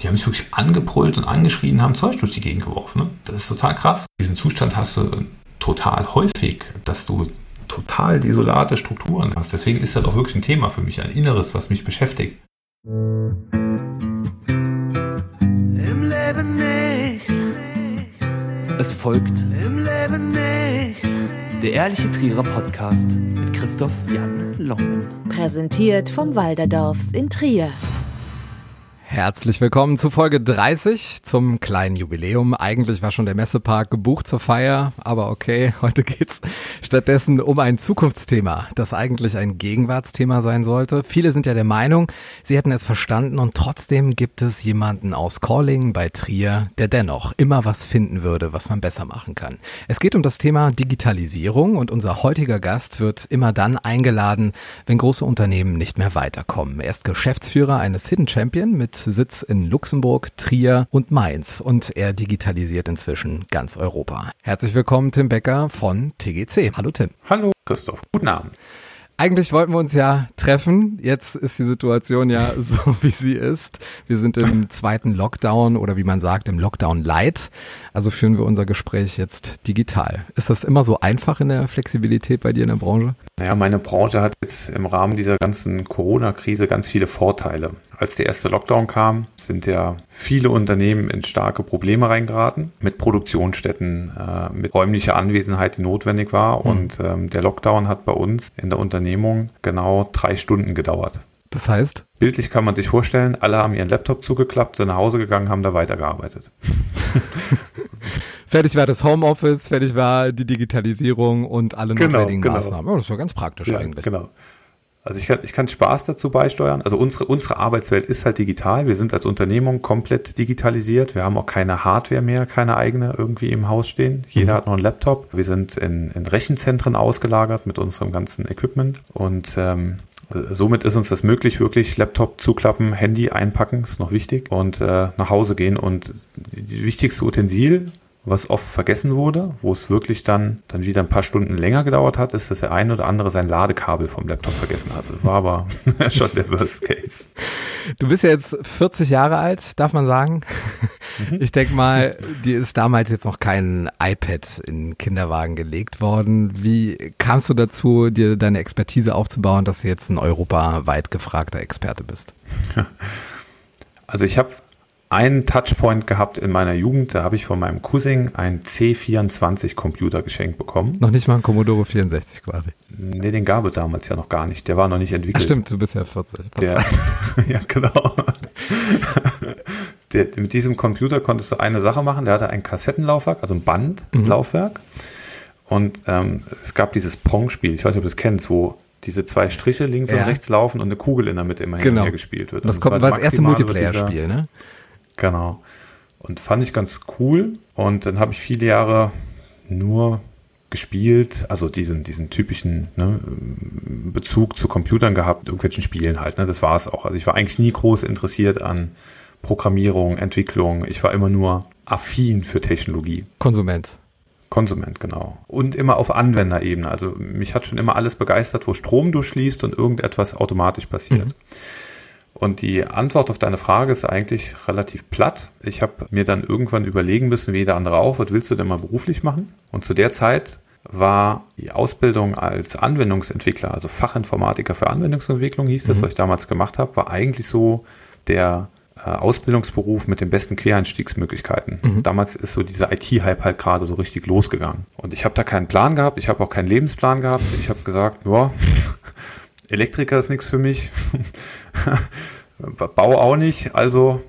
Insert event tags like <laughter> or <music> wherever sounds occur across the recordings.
Die haben mich wirklich angebrüllt und angeschrien, haben Zeug durch die Gegend geworfen. Ne? Das ist total krass. Diesen Zustand hast du total häufig, dass du total desolate Strukturen hast. Deswegen ist das auch wirklich ein Thema für mich, ein Inneres, was mich beschäftigt. Im Leben nicht. Es folgt Im Leben nicht. der Ehrliche Trierer Podcast mit Christoph Jan Longen. Präsentiert vom Walderdorfs in Trier. Herzlich willkommen zu Folge 30 zum kleinen Jubiläum. Eigentlich war schon der Messepark gebucht zur Feier, aber okay, <laughs> heute geht's stattdessen um ein Zukunftsthema, das eigentlich ein Gegenwartsthema sein sollte. Viele sind ja der Meinung, sie hätten es verstanden und trotzdem gibt es jemanden aus Calling bei Trier, der dennoch immer was finden würde, was man besser machen kann. Es geht um das Thema Digitalisierung und unser heutiger Gast wird immer dann eingeladen, wenn große Unternehmen nicht mehr weiterkommen. Er ist Geschäftsführer eines Hidden Champion mit Sitz in Luxemburg, Trier und Mainz und er digitalisiert inzwischen ganz Europa. Herzlich willkommen, Tim Becker von TGC. Hallo Tim. Hallo Christoph, guten Abend. Eigentlich wollten wir uns ja treffen. Jetzt ist die Situation ja <laughs> so, wie sie ist. Wir sind im zweiten Lockdown oder wie man sagt, im Lockdown Light. Also führen wir unser Gespräch jetzt digital. Ist das immer so einfach in der Flexibilität bei dir in der Branche? Naja, meine Branche hat jetzt im Rahmen dieser ganzen Corona-Krise ganz viele Vorteile. Als der erste Lockdown kam, sind ja viele Unternehmen in starke Probleme reingeraten mit Produktionsstätten, äh, mit räumlicher Anwesenheit, die notwendig war. Mhm. Und ähm, der Lockdown hat bei uns in der Unternehmung genau drei Stunden gedauert. Das heißt, Bildlich kann man sich vorstellen, alle haben ihren Laptop zugeklappt, sind nach Hause gegangen, haben da weitergearbeitet. <laughs> fertig war das Homeoffice, fertig war die Digitalisierung und alle Genau, notwendigen genau. Maßnahmen. Ja, das ja ganz praktisch Ja, eigentlich. genau. Also ich kann, ich kann Spaß dazu beisteuern. Also unsere, unsere Arbeitswelt ist halt digital. Wir sind als Unternehmung komplett digitalisiert. Wir haben auch keine Hardware mehr, keine eigene irgendwie im Haus stehen. Jeder Mhm. hat noch einen Laptop. Wir sind in, in Rechenzentren ausgelagert mit unserem ganzen Equipment. Und ähm, somit ist uns das möglich, wirklich Laptop zuklappen, Handy einpacken, ist noch wichtig, und äh, nach Hause gehen. Und die wichtigste Utensil, was oft vergessen wurde, wo es wirklich dann, dann wieder ein paar Stunden länger gedauert hat, ist, dass der eine oder andere sein Ladekabel vom Laptop vergessen hat. Das war aber <laughs> schon der Worst Case. Du bist ja jetzt 40 Jahre alt, darf man sagen. Mhm. Ich denke mal, dir ist damals jetzt noch kein iPad in den Kinderwagen gelegt worden. Wie kamst du dazu, dir deine Expertise aufzubauen, dass du jetzt ein europaweit gefragter Experte bist? <laughs> Also ich habe einen Touchpoint gehabt in meiner Jugend, da habe ich von meinem Cousin einen C24 Computer geschenkt bekommen. Noch nicht mal ein Commodore 64 quasi. Nee, den gab es damals ja noch gar nicht. Der war noch nicht Ach entwickelt. stimmt, du bist ja 40. Der, <laughs> ja, genau. Der, mit diesem Computer konntest du eine Sache machen. Der hatte ein Kassettenlaufwerk, also ein Bandlaufwerk. Und ähm, es gab dieses Pong-Spiel, ich weiß nicht, ob du das kennst, wo diese zwei Striche links Ja. und rechts laufen und eine Kugel in der Mitte immer Genau. gespielt wird. Das Und kommt, es war das erste Multiplayer-Spiel, ne? Genau. Und fand ich ganz cool. Und dann habe ich viele Jahre nur gespielt, also diesen, diesen typischen ne, Bezug zu Computern gehabt, irgendwelchen Spielen halt. Ne, das war es auch. Also ich war eigentlich nie groß interessiert an Programmierung, Entwicklung. Ich war immer nur affin für Technologie. Konsument. Konsument, genau. Und immer auf Anwenderebene. Also mich hat schon immer alles begeistert, wo Strom durchfließt und irgendetwas automatisch passiert. Mhm. Und die Antwort auf deine Frage ist eigentlich relativ platt. Ich habe mir dann irgendwann überlegen müssen, wie jeder andere auch, was willst du denn mal beruflich machen? Und zu der Zeit war die Ausbildung als Anwendungsentwickler, also Fachinformatiker für Anwendungsentwicklung hieß das, Mhm. was ich damals gemacht habe, war eigentlich so der äh, Ausbildungsberuf mit den besten Quereinstiegsmöglichkeiten. Mhm. Damals ist so dieser IT-Hype halt gerade so richtig losgegangen. Und ich habe da keinen Plan gehabt, ich habe auch keinen Lebensplan gehabt. Ich habe gesagt, ja, Elektriker ist nichts für mich, <laughs> Bau auch nicht, also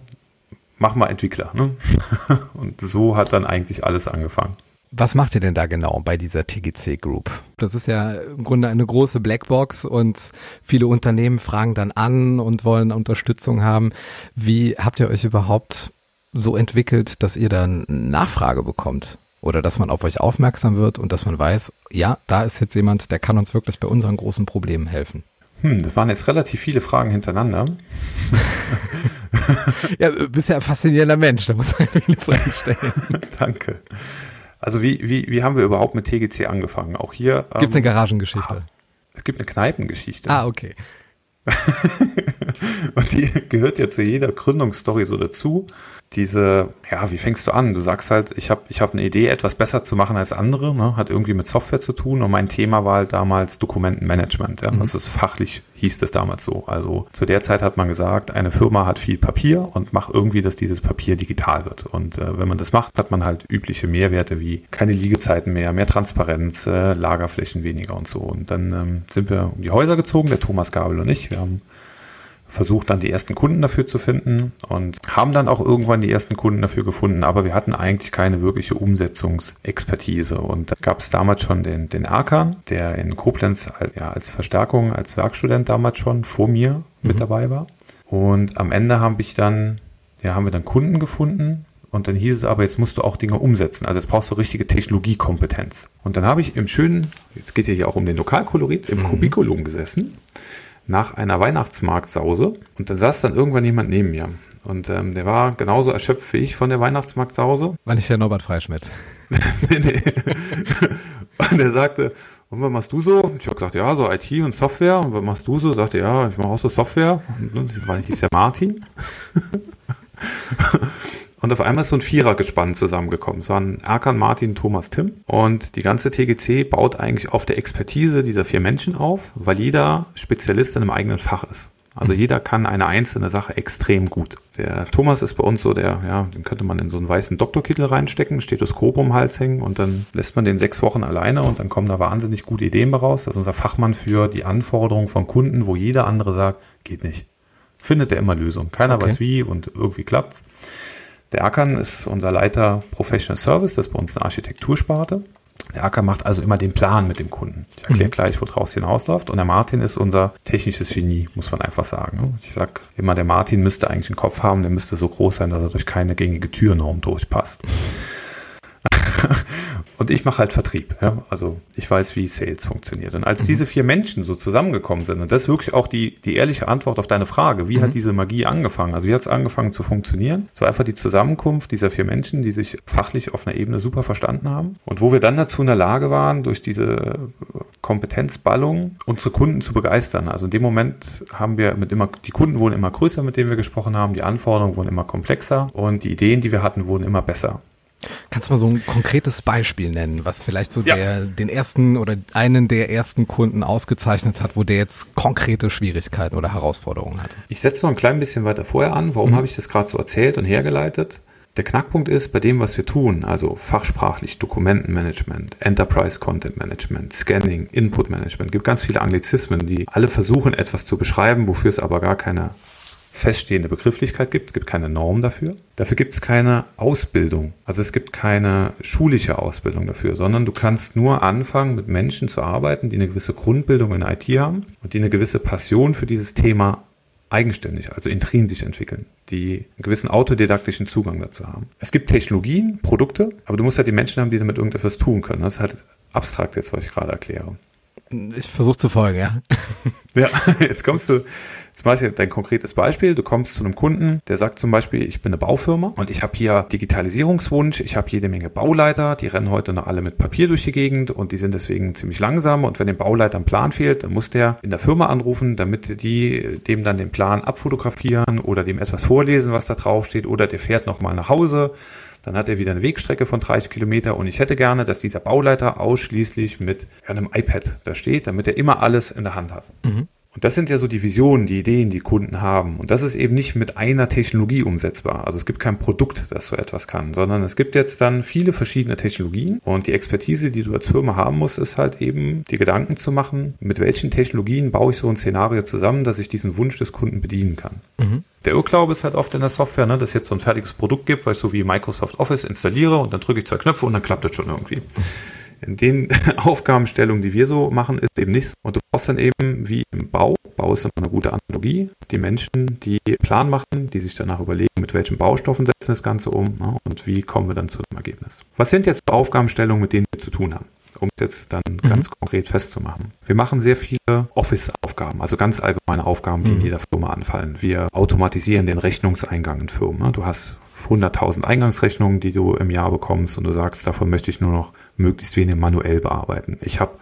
mach mal Entwickler. Ne? <laughs> Und so hat dann eigentlich alles angefangen. Was macht ihr denn da genau bei dieser TGC Group? Das ist ja im Grunde eine große Blackbox und viele Unternehmen fragen dann an und wollen Unterstützung haben. Wie habt ihr euch überhaupt so entwickelt, dass ihr dann Nachfrage bekommt? Oder dass man auf euch aufmerksam wird und dass man weiß, ja, da ist jetzt jemand, der kann uns wirklich bei unseren großen Problemen helfen. Hm, das waren jetzt relativ viele Fragen hintereinander. <laughs> Ja, du bist ja ein faszinierender Mensch, da muss man viele Fragen stellen. <laughs> Danke. Also wie, wie, wie haben wir überhaupt mit TGC angefangen? Auch hier. Gibt's eine ähm, Garagengeschichte? es gibt eine Kneipengeschichte. Ah, okay. <laughs> und die gehört ja zu jeder Gründungsstory so dazu. Diese, ja, wie fängst du an? Du sagst halt, ich habe ich hab eine Idee, etwas besser zu machen als andere, ne? hat irgendwie mit Software zu tun und mein Thema war halt damals Dokumentenmanagement. Ja? Mhm. Das ist fachlich, hieß das damals so. Also zu der Zeit hat man gesagt, eine Firma hat viel Papier und macht irgendwie, dass dieses Papier digital wird. Und äh, wenn man das macht, hat man halt übliche Mehrwerte wie keine Liegezeiten mehr, mehr Transparenz, äh, Lagerflächen weniger und so. Und dann ähm, sind wir um die Häuser gezogen, der Thomas Gabel und ich. Wir haben versucht dann die ersten Kunden dafür zu finden und haben dann auch irgendwann die ersten Kunden dafür gefunden, aber wir hatten eigentlich keine wirkliche Umsetzungsexpertise und da gab es damals schon den, den Erkan, der in Koblenz ja, als Verstärkung, als Werkstudent damals schon vor mir mhm. mit dabei war und am Ende habe ich dann, ja, haben wir dann Kunden gefunden und dann hieß es aber, jetzt musst du auch Dinge umsetzen. Also jetzt brauchst du richtige Technologiekompetenz. Und dann habe ich im schönen, jetzt geht ja hier auch um den Lokalkolorit, im mhm. Kubikulum gesessen nach einer Weihnachtsmarktsause und dann saß dann irgendwann jemand neben mir. Und ähm, der war genauso erschöpft wie ich von der Weihnachtsmarktsause. War nicht der Norbert Freischmidt. <laughs> nee, nee. Und er sagte, und was machst du so? Ich habe gesagt, ja, so IT und Software. Und was machst du so? Sagte, ja, ich mache auch so Software. Und ich hieß ja Martin. Und auf einmal ist so ein Vierergespann zusammengekommen. Es waren Erkan, Martin, Thomas, Tim. Und die ganze TGC baut eigentlich auf der Expertise dieser vier Menschen auf, weil jeder Spezialist in einem eigenen Fach ist. Also jeder kann eine einzelne Sache extrem gut. Der Thomas ist bei uns so, der, ja, den könnte man in so einen weißen Doktorkittel reinstecken, Stethoskop um den Hals hängen und dann lässt man den sechs Wochen alleine und dann kommen da wahnsinnig gute Ideen raus. Das ist unser Fachmann für die Anforderungen von Kunden, wo jeder andere sagt, geht nicht. Findet er immer Lösungen. Keiner okay. weiß wie und irgendwie klappt's. Der Akan ist unser Leiter Professional Service, das ist bei uns eine Architektursparte. Der Acker macht also immer den Plan mit dem Kunden. Ich erkläre mhm. gleich, woraus es hinausläuft. Und der Martin ist unser technisches Genie, muss man einfach sagen. Ich sag immer, der Martin müsste eigentlich einen Kopf haben, der müsste so groß sein, dass er durch keine gängige Türnorm durchpasst. <laughs> und ich mache halt Vertrieb. Ja? Also ich weiß, wie Sales funktioniert. Und als mhm. diese vier Menschen so zusammengekommen sind, und das ist wirklich auch die, die ehrliche Antwort auf deine Frage, wie mhm. hat diese Magie angefangen? Also wie hat es angefangen zu funktionieren? Es war einfach die Zusammenkunft dieser vier Menschen, die sich fachlich auf einer Ebene super verstanden haben. Und wo wir dann dazu in der Lage waren, durch diese Kompetenzballung unsere Kunden zu begeistern. Also in dem Moment haben wir mit immer, die Kunden wurden immer größer, mit denen wir gesprochen haben, die Anforderungen wurden immer komplexer und die Ideen, die wir hatten, wurden immer besser. Kannst du mal so ein konkretes Beispiel nennen, was vielleicht so ja. der, den ersten oder einen der ersten Kunden ausgezeichnet hat, wo der jetzt konkrete Schwierigkeiten oder Herausforderungen hat? Ich setze noch ein klein bisschen weiter vorher an. Warum mhm. habe ich das gerade so erzählt und hergeleitet? Der Knackpunkt ist bei dem, was wir tun, also fachsprachlich Dokumentenmanagement, Enterprise Content Management, Scanning, Input Management, gibt ganz viele Anglizismen, die alle versuchen, etwas zu beschreiben, wofür es aber gar keine feststehende Begrifflichkeit gibt. Es gibt keine Norm dafür. Dafür gibt es keine Ausbildung. Also es gibt keine schulische Ausbildung dafür, sondern du kannst nur anfangen, mit Menschen zu arbeiten, die eine gewisse Grundbildung in IT haben und die eine gewisse Passion für dieses Thema eigenständig, also intrinsisch entwickeln, die einen gewissen autodidaktischen Zugang dazu haben. Es gibt Technologien, Produkte, aber du musst halt die Menschen haben, die damit irgendetwas tun können. Das ist halt abstrakt jetzt, was ich gerade erkläre. Ich versuche zu folgen, ja. Ja, <laughs> jetzt kommst du zum Beispiel dein konkretes Beispiel, du kommst zu einem Kunden, der sagt zum Beispiel, ich bin eine Baufirma und ich habe hier Digitalisierungswunsch, ich habe jede Menge Bauleiter, die rennen heute noch alle mit Papier durch die Gegend und die sind deswegen ziemlich langsam und wenn dem Bauleiter ein Plan fehlt, dann muss der in der Firma anrufen, damit die dem dann den Plan abfotografieren oder dem etwas vorlesen, was da drauf steht oder der fährt nochmal nach Hause dann hat er wieder eine Wegstrecke von 30 Kilometer und ich hätte gerne, dass dieser Bauleiter ausschließlich mit einem iPad da steht, damit er immer alles in der Hand hat. Mhm. Und das sind ja so die Visionen, die Ideen, die Kunden haben. Und das ist eben nicht mit einer Technologie umsetzbar. Also es gibt kein Produkt, das so etwas kann, sondern es gibt jetzt dann viele verschiedene Technologien. Und die Expertise, die du als Firma haben musst, ist halt eben die Gedanken zu machen, mit welchen Technologien baue ich so ein Szenario zusammen, dass ich diesen Wunsch des Kunden bedienen kann. Mhm. Der Irrglaube ist halt oft in der Software, ne, dass es jetzt so ein fertiges Produkt gibt, weil ich so wie Microsoft Office installiere und dann drücke ich zwei Knöpfe und dann klappt das schon irgendwie in den <laughs> Aufgabenstellungen, die wir so machen, ist eben nichts. Und du brauchst dann eben wie im Bau, Bau ist immer eine gute Analogie, die Menschen, die Plan machen, die sich danach überlegen, mit welchen Baustoffen setzen das Ganze um ne, und wie kommen wir dann zu dem Ergebnis. Was sind jetzt Aufgabenstellungen, mit denen wir zu tun haben? um es jetzt dann mhm. ganz konkret festzumachen. Wir machen sehr viele Office-Aufgaben, also ganz allgemeine Aufgaben, die mhm. in jeder Firma anfallen. Wir automatisieren den Rechnungseingang in Firmen. Ne. Du hast 100.000 Eingangsrechnungen, die du im Jahr bekommst und du sagst, davon möchte ich nur noch möglichst wenig manuell bearbeiten. Ich habe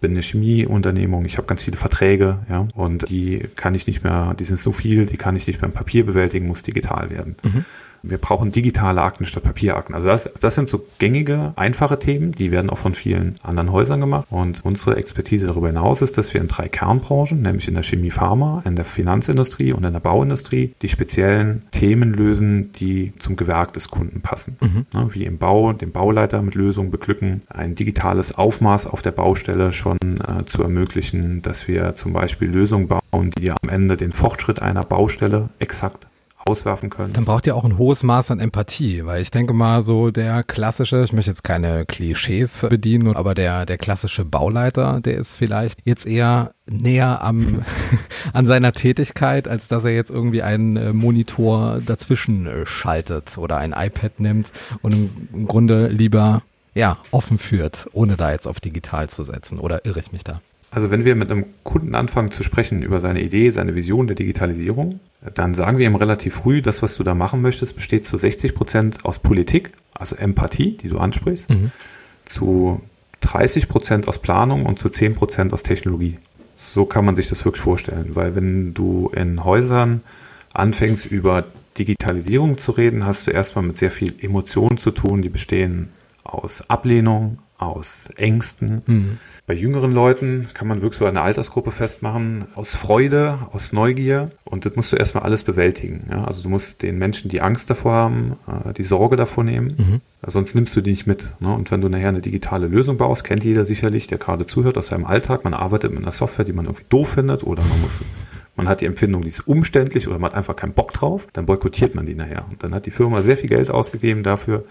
bin eine Chemieunternehmung, ich habe ganz viele Verträge, ja, und die kann ich nicht mehr, die sind so viel, die kann ich nicht mehr im Papier bewältigen, muss digital werden. Mhm wir brauchen digitale Akten statt Papierakten. Also das, das sind so gängige, einfache Themen, die werden auch von vielen anderen Häusern gemacht. Und unsere Expertise darüber hinaus ist, dass wir in drei Kernbranchen, nämlich in der Chemie, Pharma, in der Finanzindustrie und in der Bauindustrie, die speziellen Themen lösen, die zum Gewerk des Kunden passen. Mhm. Ne, wie im Bau, den Bauleiter mit Lösungen beglücken, ein digitales Aufmaß auf der Baustelle schon äh, zu ermöglichen, dass wir zum Beispiel Lösungen bauen, die am Ende den Fortschritt einer Baustelle exakt auswerfen können. Dann braucht ihr auch ein hohes Maß an Empathie, weil ich denke mal so der klassische, ich möchte jetzt keine Klischees bedienen, aber der, der klassische Bauleiter, der ist vielleicht jetzt eher näher am, <laughs> an seiner Tätigkeit, als dass er jetzt irgendwie einen äh, Monitor dazwischen äh, schaltet oder ein iPad nimmt und im Grunde lieber ja, offen führt, ohne da jetzt auf digital zu setzen. Oder irre ich mich da? Also wenn wir mit einem Kunden anfangen zu sprechen über seine Idee, seine Vision der Digitalisierung, dann sagen wir ihm relativ früh, das, was du da machen möchtest, besteht zu 60 Prozent aus Politik, also Empathie, die du ansprichst, mhm. zu 30 Prozent aus Planung und zu 10 Prozent aus Technologie. So kann man sich das wirklich vorstellen, weil wenn du in Häusern anfängst über Digitalisierung zu reden, hast du erstmal mit sehr viel Emotionen zu tun, die bestehen aus Ablehnung, aus Ängsten. Mhm. Bei jüngeren Leuten kann man wirklich so eine Altersgruppe festmachen, aus Freude, aus Neugier. Und das musst du erstmal alles bewältigen. Ja? Also du musst den Menschen, die Angst davor haben, äh, die Sorge davor nehmen. Mhm. Sonst nimmst du die nicht mit. Ne? Und wenn du nachher eine digitale Lösung baust, kennt jeder sicherlich, der gerade zuhört aus seinem Alltag. Man arbeitet mit einer Software, die man irgendwie doof findet oder man muss man hat die Empfindung, die ist umständlich oder man hat einfach keinen Bock drauf, dann boykottiert man die nachher. Und dann hat die Firma sehr viel Geld ausgegeben dafür,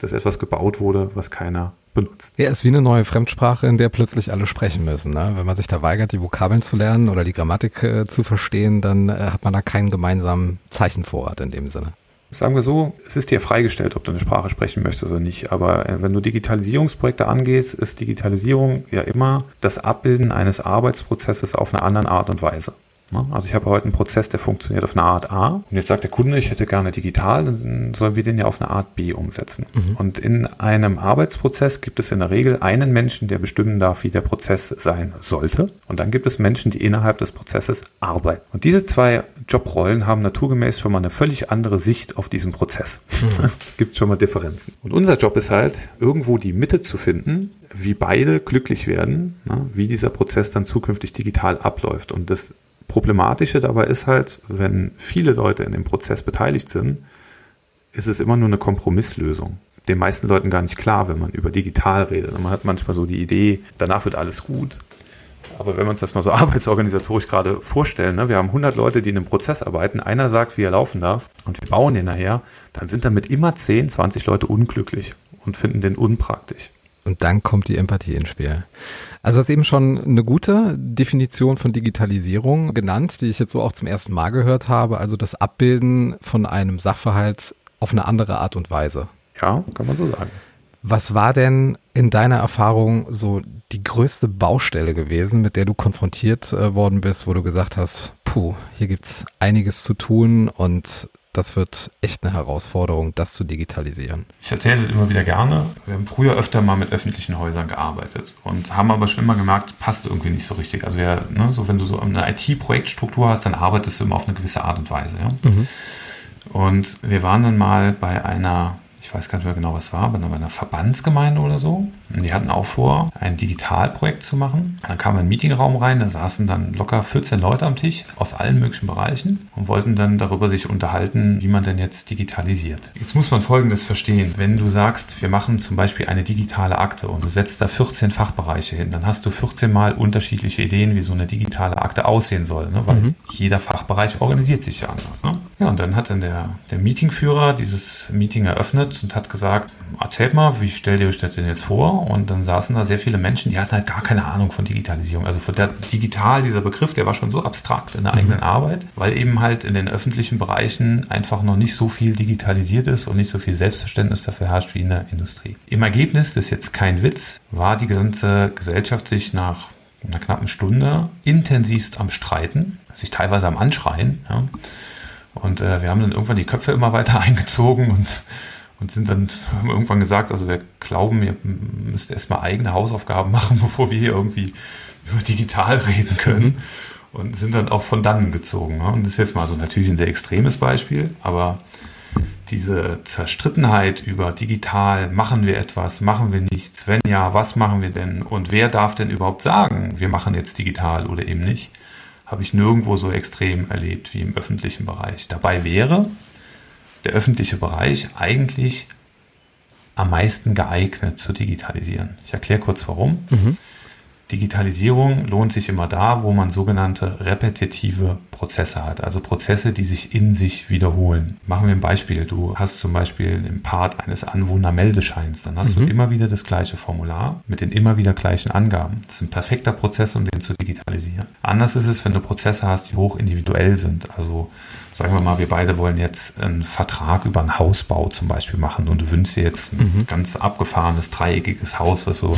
dass etwas gebaut wurde, was keiner benutzt. Ja, ist wie eine neue Fremdsprache, in der plötzlich alle sprechen müssen. Ne? Wenn man sich da weigert, die Vokabeln zu lernen oder die Grammatik äh, zu verstehen, dann äh, hat man da keinen gemeinsamen Zeichenvorrat in dem Sinne. Sagen wir so, es ist dir freigestellt, ob du eine Sprache sprechen möchtest oder nicht. Aber äh, wenn du Digitalisierungsprojekte angehst, ist Digitalisierung ja immer das Abbilden eines Arbeitsprozesses auf eine andere Art und Weise. Ne? Also ich habe heute einen Prozess, der funktioniert auf eine Art A. Und jetzt sagt der Kunde, ich hätte gerne digital, dann sollen wir den ja auf eine Art B umsetzen. Mhm. Und in einem Arbeitsprozess gibt es in der Regel einen Menschen, der bestimmen darf, wie der Prozess sein sollte. Und dann gibt es Menschen, die innerhalb des Prozesses arbeiten. Und diese zwei Jobrollen haben naturgemäß schon mal eine völlig andere Sicht auf diesen Prozess. Mhm. <laughs> gibt es schon mal Differenzen. Und unser Job ist halt, irgendwo die Mitte zu finden, wie beide glücklich werden, ne, wie dieser Prozess dann zukünftig digital abläuft. Und das Problematische dabei ist halt, wenn viele Leute in dem Prozess beteiligt sind, ist es immer nur eine Kompromisslösung. Den meisten Leuten gar nicht klar, wenn man über digital redet. Man hat manchmal so die Idee, danach wird alles gut. Aber wenn wir uns das mal so <laughs> arbeitsorganisatorisch gerade vorstellen, ne, wir haben 100 Leute, die in einem Prozess arbeiten, einer sagt, wie er laufen darf und wir bauen den nachher, dann sind damit immer 10, 20 Leute unglücklich und finden den unpraktisch. Und dann kommt die Empathie ins Spiel. Also das ist eben schon eine gute Definition von Digitalisierung genannt, die ich jetzt so auch zum ersten Mal gehört habe. Also das Abbilden von einem Sachverhalt auf eine andere Art und Weise. Ja, kann man so sagen. Was war denn in deiner Erfahrung so die größte Baustelle gewesen, mit der du konfrontiert äh, worden bist, wo du gesagt hast, puh, hier gibt's einiges zu tun und das wird echt eine Herausforderung, das zu digitalisieren. Ich erzähle das immer wieder gerne. Wir haben früher öfter mal mit öffentlichen Häusern gearbeitet und haben aber schon immer gemerkt, passt irgendwie nicht so richtig. Also wir, ne, so wenn du so eine IT-Projektstruktur hast, dann arbeitest du immer auf eine gewisse Art und Weise. Ja? Mhm. Und wir waren dann mal bei einer ich weiß gar nicht mehr genau, was war, aber bei einer Verbandsgemeinde oder so. Die hatten auch vor, ein Digitalprojekt zu machen. Dann kam ein Meetingraum rein, da saßen dann locker 14 Leute am Tisch aus allen möglichen Bereichen und wollten dann darüber sich unterhalten, wie man denn jetzt digitalisiert. Jetzt muss man Folgendes verstehen. Wenn du sagst, wir machen zum Beispiel eine digitale Akte und du setzt da 14 Fachbereiche hin, dann hast du 14 mal unterschiedliche Ideen, wie so eine digitale Akte aussehen soll, ne? weil mhm. jeder Fachbereich organisiert sich ja anders. Ne? Ja, und dann hat dann der, der Meetingführer dieses Meeting eröffnet und hat gesagt, erzählt mal, wie stellt ihr euch das denn jetzt vor? Und dann saßen da sehr viele Menschen, die hatten halt gar keine Ahnung von Digitalisierung. Also von der digital, dieser Begriff, der war schon so abstrakt in der mhm. eigenen Arbeit, weil eben halt in den öffentlichen Bereichen einfach noch nicht so viel digitalisiert ist und nicht so viel Selbstverständnis dafür herrscht wie in der Industrie. Im Ergebnis, das ist jetzt kein Witz, war die gesamte Gesellschaft sich nach einer knappen Stunde intensivst am Streiten, sich teilweise am Anschreien. Ja. Und äh, wir haben dann irgendwann die Köpfe immer weiter <laughs> eingezogen und und sind dann haben irgendwann gesagt, also wir glauben, ihr müsst erstmal eigene Hausaufgaben <laughs> machen, bevor wir hier irgendwie über digital reden können. Und sind dann auch von dannen gezogen. Ne? Und das ist jetzt mal so natürlich ein sehr extremes Beispiel, aber diese Zerstrittenheit über digital, machen wir etwas, machen wir nichts, wenn ja, was machen wir denn und wer darf denn überhaupt sagen, wir machen jetzt digital oder eben nicht, habe ich nirgendwo so extrem erlebt wie im öffentlichen Bereich. Dabei wäre der öffentliche Bereich eigentlich am meisten geeignet zu digitalisieren. Ich erkläre kurz warum. Mhm. Digitalisierung lohnt sich immer da, wo man sogenannte repetitive Prozesse hat, also Prozesse, die sich in sich wiederholen. Machen wir ein Beispiel. Du hast zum Beispiel im Part eines Anwohnermeldescheins, dann hast Mhm. du immer wieder das gleiche Formular mit den immer wieder gleichen Angaben. Das ist ein perfekter Prozess, um den zu digitalisieren. Anders ist es, wenn du Prozesse hast, die hoch individuell sind. Also sagen wir mal, wir beide wollen jetzt einen Vertrag über einen Hausbau zum Beispiel machen und du wünschst dir jetzt ein ganz abgefahrenes, dreieckiges Haus, was so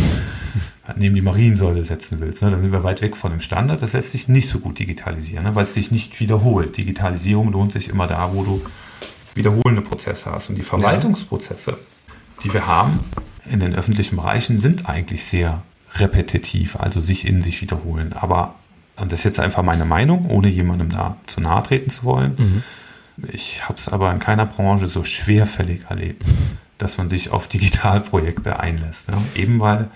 neben die Mariensäule setzen willst. Ne? Dann sind wir weit weg von dem Standard. Das lässt sich nicht so gut digitalisieren, ne? weil es sich nicht wiederholt. Digitalisierung lohnt sich immer da, wo du wiederholende Prozesse hast. Und die Verwaltungsprozesse, die wir haben in den öffentlichen Bereichen, sind eigentlich sehr repetitiv, also sich in sich wiederholen. Aber, und das ist jetzt einfach meine Meinung, ohne jemandem da zu nahe treten zu wollen, ich habe es aber in keiner Branche so schwerfällig erlebt, dass man sich auf Digitalprojekte einlässt. Ne? Eben weil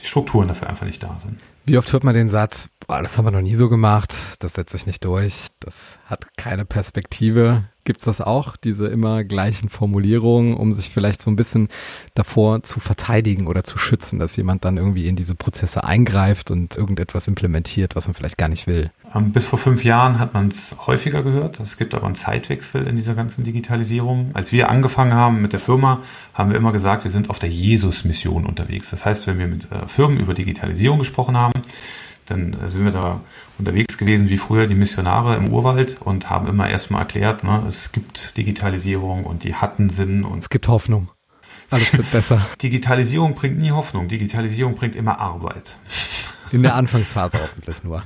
die Strukturen dafür einfach nicht da sind. Wie oft hört man den Satz, boah, das haben wir noch nie so gemacht, das setzt sich nicht durch, das hat keine Perspektive. Gibt's das auch, diese immer gleichen Formulierungen, um sich vielleicht so ein bisschen davor zu verteidigen oder zu schützen, dass jemand dann irgendwie in diese Prozesse eingreift und irgendetwas implementiert, was man vielleicht gar nicht will? Ähm, Bis vor fünf Jahren hat man es häufiger gehört. Es gibt aber einen Zeitwechsel in dieser ganzen Digitalisierung. Als wir angefangen haben mit der Firma, haben wir immer gesagt, wir sind auf der Jesus-Mission unterwegs. Das heißt, wenn wir mit äh, Firmen über Digitalisierung gesprochen haben, dann sind wir da unterwegs gewesen wie früher die Missionare im Urwald und haben immer erstmal erklärt, ne, es gibt Digitalisierung und die hatten Sinn und Es gibt Hoffnung. Alles wird besser. <laughs> Digitalisierung bringt nie Hoffnung. Digitalisierung bringt immer Arbeit. In der Anfangsphase hoffentlich nur.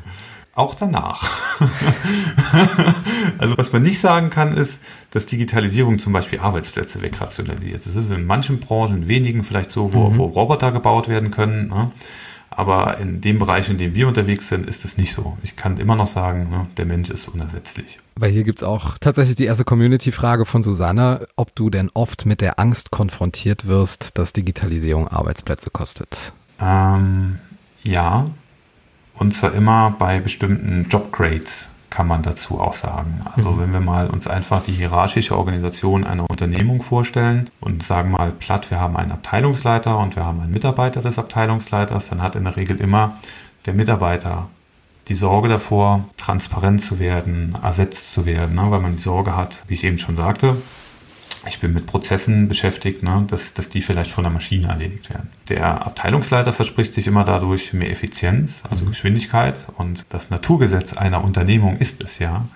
Auch danach. <laughs> also was man nicht sagen kann, ist, dass Digitalisierung zum Beispiel Arbeitsplätze wegrationalisiert. Das ist in manchen Branchen, wenigen vielleicht so, wo, wo Roboter gebaut werden können. Ne? Aber in dem Bereich, in dem wir unterwegs sind, ist es nicht so. Ich kann immer noch sagen, ne, der Mensch ist unersetzlich. Weil hier gibt's auch tatsächlich die erste Community-Frage von Susanne, ob du denn oft mit der Angst konfrontiert wirst, dass Digitalisierung Arbeitsplätze kostet. Ähm, ja, und zwar immer bei bestimmten Jobgrades kann man dazu auch sagen. Also wenn wir mal uns einfach die hierarchische Organisation einer Unternehmung vorstellen und sagen mal platt, wir haben einen Abteilungsleiter und wir haben einen Mitarbeiter des Abteilungsleiters, dann hat in der Regel immer der Mitarbeiter die Sorge davor, transparent zu werden, ersetzt zu werden, ne? weil man die Sorge hat, wie ich eben schon sagte, ich bin mit Prozessen beschäftigt, ne, dass, dass die vielleicht von der Maschine erledigt werden. Der Abteilungsleiter verspricht sich immer dadurch mehr Effizienz, also Geschwindigkeit. Und das Naturgesetz einer Unternehmung ist es ja,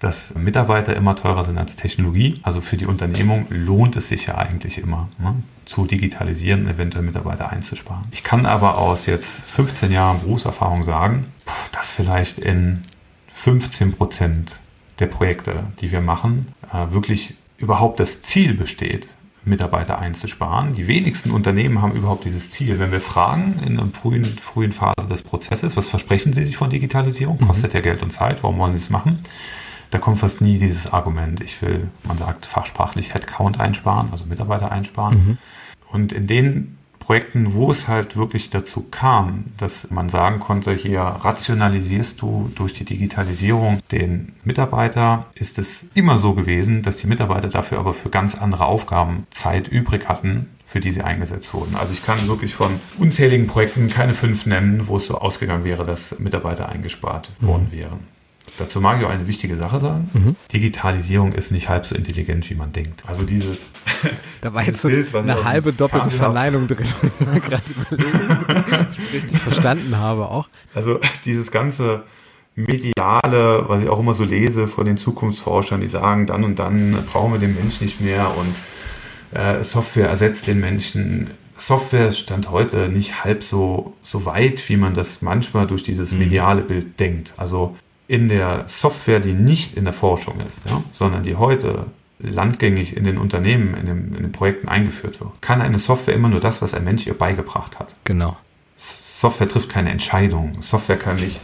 dass Mitarbeiter immer teurer sind als Technologie. Also für die Unternehmung lohnt es sich ja eigentlich immer, ne, zu digitalisieren, eventuell Mitarbeiter einzusparen. Ich kann aber aus jetzt 15 Jahren Berufserfahrung sagen, dass vielleicht in 15 Prozent der Projekte, die wir machen, äh, wirklich überhaupt das Ziel besteht, Mitarbeiter einzusparen. Die wenigsten Unternehmen haben überhaupt dieses Ziel. Wenn wir fragen in einer frühen, frühen Phase des Prozesses, was versprechen Sie sich von Digitalisierung? Kostet ja Geld und Zeit, warum wollen Sie es machen? Da kommt fast nie dieses Argument, ich will, man sagt fachsprachlich Headcount einsparen, also Mitarbeiter einsparen. Und in den Projekten, wo es halt wirklich dazu kam, dass man sagen konnte, hier rationalisierst du durch die Digitalisierung den Mitarbeiter, ist es immer so gewesen, dass die Mitarbeiter dafür aber für ganz andere Aufgaben Zeit übrig hatten, für die sie eingesetzt wurden. Also ich kann wirklich von unzähligen Projekten keine fünf nennen, wo es so ausgegangen wäre, dass Mitarbeiter eingespart worden wären. Dazu mag ich auch eine wichtige Sache sagen. Digitalisierung ist nicht halb so intelligent, wie man denkt. Also dieses <laughs> Da war jetzt so Bild, ich eine halbe doppelte Fernsehen. Verneinung drin. <laughs> Ich muss gerade überlegen, ob ich es richtig <laughs> verstanden habe auch. Also dieses ganze Mediale, was ich auch immer so lese von den Zukunftsforschern, die sagen, dann und dann brauchen wir den Mensch nicht mehr und äh, Software ersetzt den Menschen. Software stand heute nicht halb so, so weit, wie man das manchmal durch dieses mediale Bild denkt. Also in der Software, die nicht in der Forschung ist, ja, sondern die heute landgängig in den Unternehmen, in, dem, in den Projekten eingeführt wird, kann eine Software immer nur das, was ein Mensch ihr beigebracht hat. Genau. Software trifft keine Entscheidung. Software kann nicht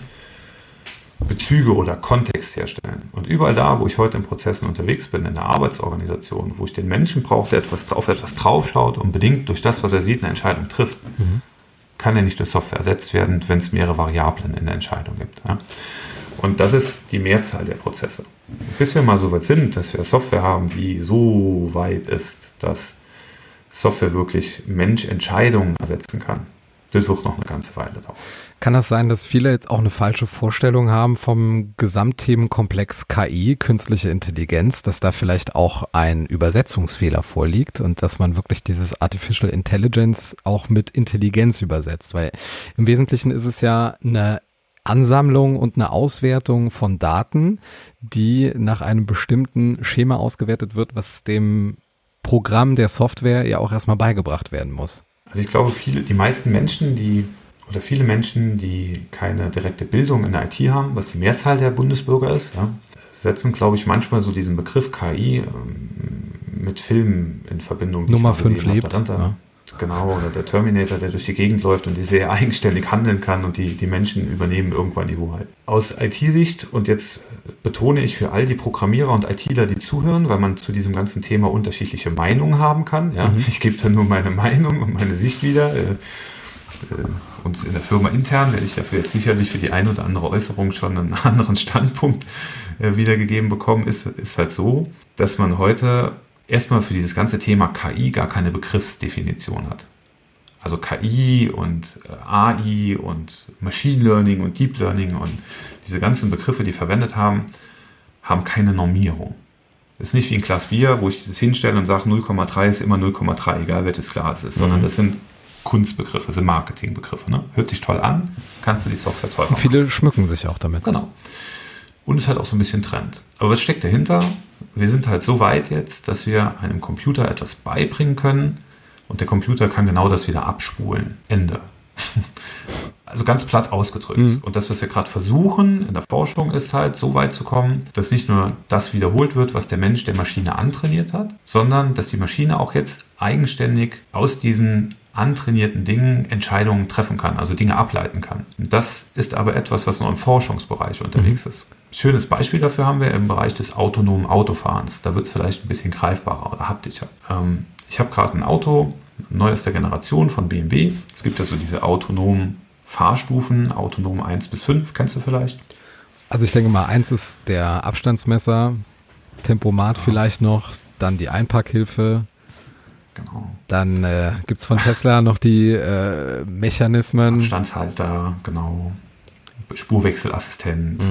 Bezüge oder Kontext herstellen. Und überall da, wo ich heute in Prozessen unterwegs bin, in der Arbeitsorganisation, wo ich den Menschen brauche, der etwas, auf etwas draufschaut und bedingt durch das, was er sieht, eine Entscheidung trifft, kann er nicht durch Software ersetzt werden, wenn es mehrere Variablen in der Entscheidung gibt. Ja? Und das ist die Mehrzahl der Prozesse. Bis wir mal so weit sind, dass wir Software haben, die so weit ist, dass Software wirklich Mensch-Entscheidungen ersetzen kann, das wird noch eine ganze Weile dauern. Kann das sein, dass viele jetzt auch eine falsche Vorstellung haben vom Gesamtthemenkomplex KI, künstliche Intelligenz, dass da vielleicht auch ein Übersetzungsfehler vorliegt und dass man wirklich dieses Artificial Intelligence auch mit Intelligenz übersetzt? Weil im Wesentlichen ist es ja eine Ansammlung und eine Auswertung von Daten, die nach einem bestimmten Schema ausgewertet wird, was dem Programm der Software ja auch erstmal beigebracht werden muss. Also ich glaube, viele, die meisten Menschen, die oder viele Menschen, die keine direkte Bildung in der IT haben, was die Mehrzahl der Bundesbürger ist, ja, setzen, glaube ich, manchmal so diesen Begriff KI ähm, mit Filmen in Verbindung. Nummer mal gesehen 5 habe. lebt. Ja. Genau, oder der Terminator, der durch die Gegend läuft und die sehr <laughs> eigenständig handeln kann und die, die Menschen übernehmen irgendwann die Hoheit. Aus IT-Sicht, und jetzt betone ich für all die Programmierer und ITler, die zuhören, weil man zu diesem ganzen Thema unterschiedliche Meinungen haben kann. Ja? Ich gebe da nur meine Meinung und meine Sicht wieder. Äh, äh, und in der Firma intern werde ich dafür jetzt sicherlich für die eine oder andere Äußerung schon einen <laughs> anderen Standpunkt äh, wiedergegeben bekommen, ist, ist halt so, dass man heute erstmal für dieses ganze Thema KI gar keine Begriffsdefinition hat. Also KI und äh, AI und Machine Learning und Deep Learning und diese ganzen Begriffe, die verwendet haben, haben keine Normierung. Das ist nicht wie ein Glas Bier, wo ich das hinstelle und sage, 0,3 ist immer 0,3, egal welches Glas es ist, sondern das sind Kunstbegriffe, das sind Marketingbegriffe. Ne? Hört sich toll an, kannst du die Software teurer Und viele schmücken sich auch damit. Genau. Und es ist halt auch so ein bisschen Trend. Aber was steckt dahinter? Wir sind halt so weit jetzt, dass wir einem Computer etwas beibringen können und der Computer kann genau das wieder abspulen. Ende. <laughs> Also ganz platt ausgedrückt. Und das, was wir gerade versuchen in der Forschung, ist halt so weit zu kommen, dass nicht nur das wiederholt wird, was der Mensch der Maschine antrainiert hat, sondern dass die Maschine auch jetzt eigenständig aus diesen antrainierten Dingen Entscheidungen treffen kann, also Dinge ableiten kann. Das ist aber etwas, was noch im Forschungsbereich unterwegs ist. Schönes Beispiel dafür haben wir im Bereich des autonomen Autofahrens. Da wird es vielleicht ein bisschen greifbarer oder haptischer. Ähm, ich habe gerade ein Auto, neuester Generation von BMW. Es gibt ja so diese autonomen Fahrstufen, autonom 1 bis 5, kennst du vielleicht? Also ich denke mal, eins ist der Abstandsmesser, Tempomat vielleicht noch, dann die Einparkhilfe, Genau. dann äh, gibt's von Tesla noch die äh, Mechanismen. Standshalter, genau. Spurwechselassistent,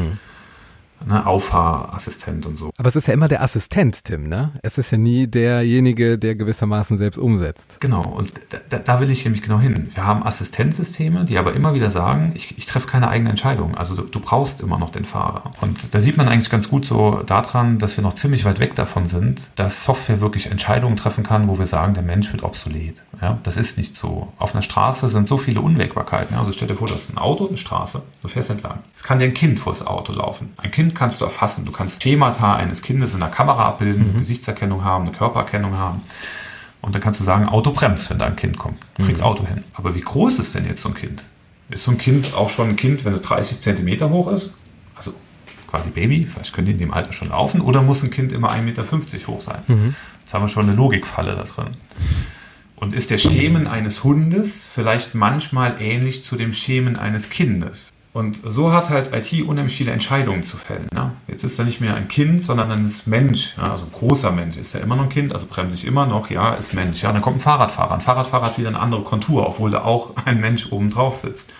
ne, Auffahrassistent und so. Aber es ist ja immer der Assistent, Tim, ne? Es ist ja nie derjenige, der gewissermaßen selbst umsetzt. Genau, und da, da, will ich nämlich genau hin. Wir haben Assistenzsysteme, die aber immer wieder sagen, ich, ich treffe keine eigene Entscheidung. Also du, du brauchst immer noch den Fahrer. Und da sieht man eigentlich ganz gut so daran, dass wir noch ziemlich weit weg davon sind, dass Software wirklich Entscheidungen treffen kann, wo wir sagen, der Mensch wird obsolet. Ja, das ist nicht so. Auf einer Straße sind so viele Unwägbarkeiten. Also stell dir vor, du hast ein Auto und eine Straße, du fährst entlang. Es kann dir ein Kind vors Auto laufen. Ein Kind kannst du erfassen. Du kannst Schemata eines Kindes in der Kamera abbilden, Gesichtserkennung haben, eine Körpererkennung haben. Und dann kannst du sagen, Auto bremst, wenn da ein Kind kommt. Kriegt Auto hin. Aber wie groß ist denn jetzt so ein Kind? Ist so ein Kind auch schon ein Kind, wenn es 30 Zentimeter hoch ist? Also quasi Baby, vielleicht können die in dem Alter schon laufen. Oder muss ein Kind immer 1,50 Meter hoch sein? Jetzt haben wir schon eine Logikfalle da drin. Und ist der Schemen eines Hundes vielleicht manchmal ähnlich zu dem Schemen eines Kindes? Und so hat halt IT unheimlich viele Entscheidungen zu fällen. Ne? Jetzt ist er nicht mehr ein Kind, sondern ein Mensch. Ja, also ein großer Mensch. Ist er immer noch ein Kind, also bremse ich immer noch, ja, ist Mensch. Ja, dann kommt ein Fahrradfahrer. Ein Fahrradfahrer hat wieder eine andere Kontur, obwohl da auch ein Mensch oben drauf sitzt.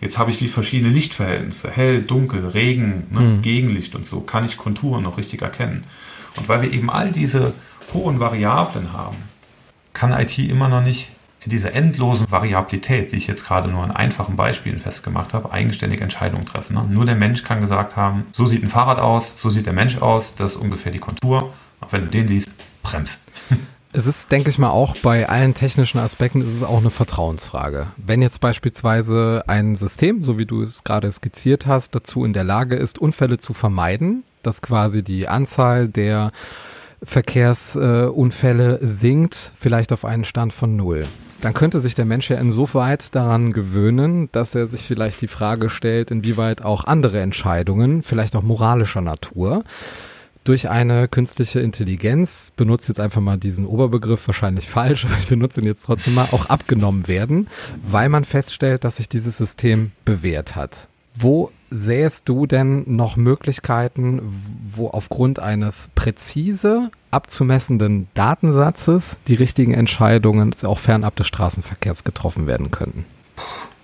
Jetzt habe ich wie verschiedene Lichtverhältnisse. Hell, dunkel, Regen, ne, Gegenlicht und so. Kann ich Konturen noch richtig erkennen. Und weil wir eben all diese hohen Variablen haben, kann IT immer noch nicht in dieser endlosen Variabilität, die ich jetzt gerade nur in einfachen Beispielen festgemacht habe, eigenständig Entscheidungen treffen. Ne? Nur der Mensch kann gesagt haben, so sieht ein Fahrrad aus, so sieht der Mensch aus, das ist ungefähr die Kontur. Auch wenn du den siehst, bremst. <laughs> Es ist, denke ich mal, auch bei allen technischen Aspekten ist es auch eine Vertrauensfrage. Wenn jetzt beispielsweise ein System, so wie du es gerade skizziert hast, dazu in der Lage ist, Unfälle zu vermeiden, dass quasi die Anzahl der Verkehrsunfälle sinkt, vielleicht auf einen Stand von null. Dann könnte sich der Mensch ja insoweit daran gewöhnen, dass er sich vielleicht die Frage stellt, inwieweit auch andere Entscheidungen, vielleicht auch moralischer Natur, durch eine künstliche Intelligenz, benutze jetzt einfach mal diesen Oberbegriff, wahrscheinlich falsch, <laughs> aber ich benutze ihn jetzt trotzdem mal, auch abgenommen werden, weil man feststellt, dass sich dieses System bewährt hat. Wo sähest du denn noch Möglichkeiten, wo aufgrund eines präzise abzumessenden Datensatzes die richtigen Entscheidungen auch fernab des Straßenverkehrs getroffen werden könnten?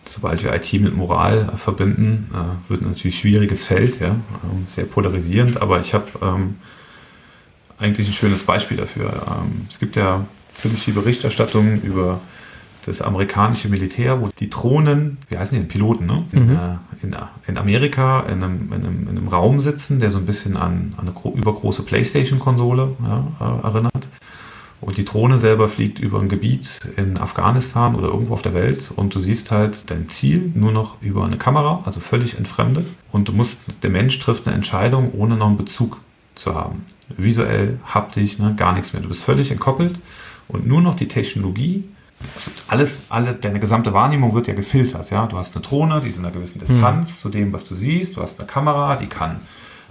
Sobald wir IT mit Moral verbinden, äh, wird natürlich schwieriges Feld, ja, ähm, sehr polarisierend, aber ich habe ähm, eigentlich ein schönes Beispiel dafür. Ähm, es gibt ja ziemlich viel Berichterstattung über das amerikanische Militär, wo die Drohnen, wie heißen die denn, Piloten, ne? in, mhm. in, in, Amerika in einem, in, einem, in einem, Raum sitzen, der so ein bisschen an, an eine übergroße Playstation-Konsole ja, äh, erinnert. Und die Drohne selber fliegt über ein Gebiet in Afghanistan oder irgendwo auf der Welt und du siehst halt dein Ziel nur noch über eine Kamera, also völlig entfremdet. Und du musst, der Mensch trifft eine Entscheidung, ohne noch einen Bezug zu haben. Visuell, haptisch, ne, gar nichts mehr. Du bist völlig entkoppelt und nur noch die Technologie alles, alle, deine gesamte Wahrnehmung wird ja gefiltert. Ja? Du hast eine Drohne, die ist in einer gewissen Distanz mhm. zu dem, was du siehst. Du hast eine Kamera, die kann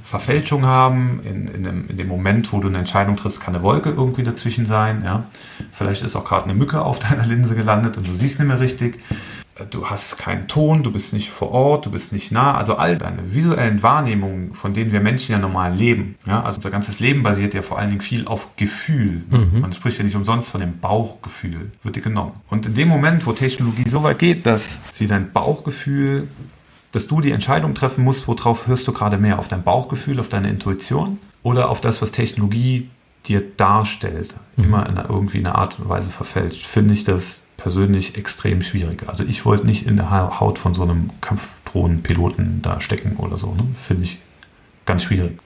Verfälschung haben. In, in, dem, in dem Moment, wo du eine Entscheidung triffst, kann eine Wolke irgendwie dazwischen sein. Ja? Vielleicht ist auch gerade eine Mücke auf <laughs> deiner Linse gelandet und du siehst nicht mehr richtig du hast keinen Ton, du bist nicht vor Ort, du bist nicht nah. Also all deine visuellen Wahrnehmungen, von denen wir Menschen ja normal leben. Ja, also unser ganzes Leben basiert ja vor allen Dingen viel auf Gefühl. Mhm. Man spricht ja nicht umsonst von dem Bauchgefühl, wird dir genommen. Und in dem Moment, wo Technologie so weit geht, dass sie dein Bauchgefühl, dass du die Entscheidung treffen musst, worauf hörst du gerade mehr? Auf dein Bauchgefühl, auf deine Intuition oder auf das, was Technologie dir darstellt, mhm. immer in einer, irgendwie in einer Art und Weise verfälscht, finde ich das persönlich extrem schwierig. Also ich wollte nicht in der Haut von so einem Kampfdrohnenpiloten da stecken oder so. Ne? Finde ich ganz schwierig.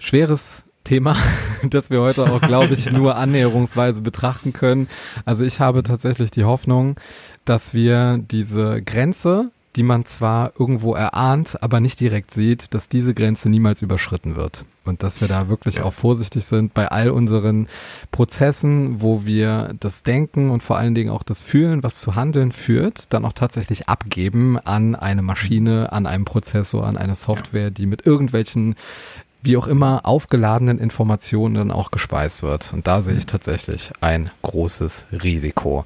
Schweres Thema, <laughs> das wir heute auch, glaube ich, <laughs> ja. nur annäherungsweise betrachten können. Also ich habe tatsächlich die Hoffnung, dass wir diese Grenze die man zwar irgendwo erahnt, aber nicht direkt sieht, dass diese Grenze niemals überschritten wird. Und dass wir da wirklich ja. auch vorsichtig sind bei all unseren Prozessen, wo wir das Denken und vor allen Dingen auch das Fühlen, was zu Handeln führt, dann auch tatsächlich abgeben an eine Maschine, an einen Prozessor, an eine Software, die mit irgendwelchen wie auch immer aufgeladenen Informationen dann auch gespeist wird. Und da sehe ich tatsächlich ein großes Risiko.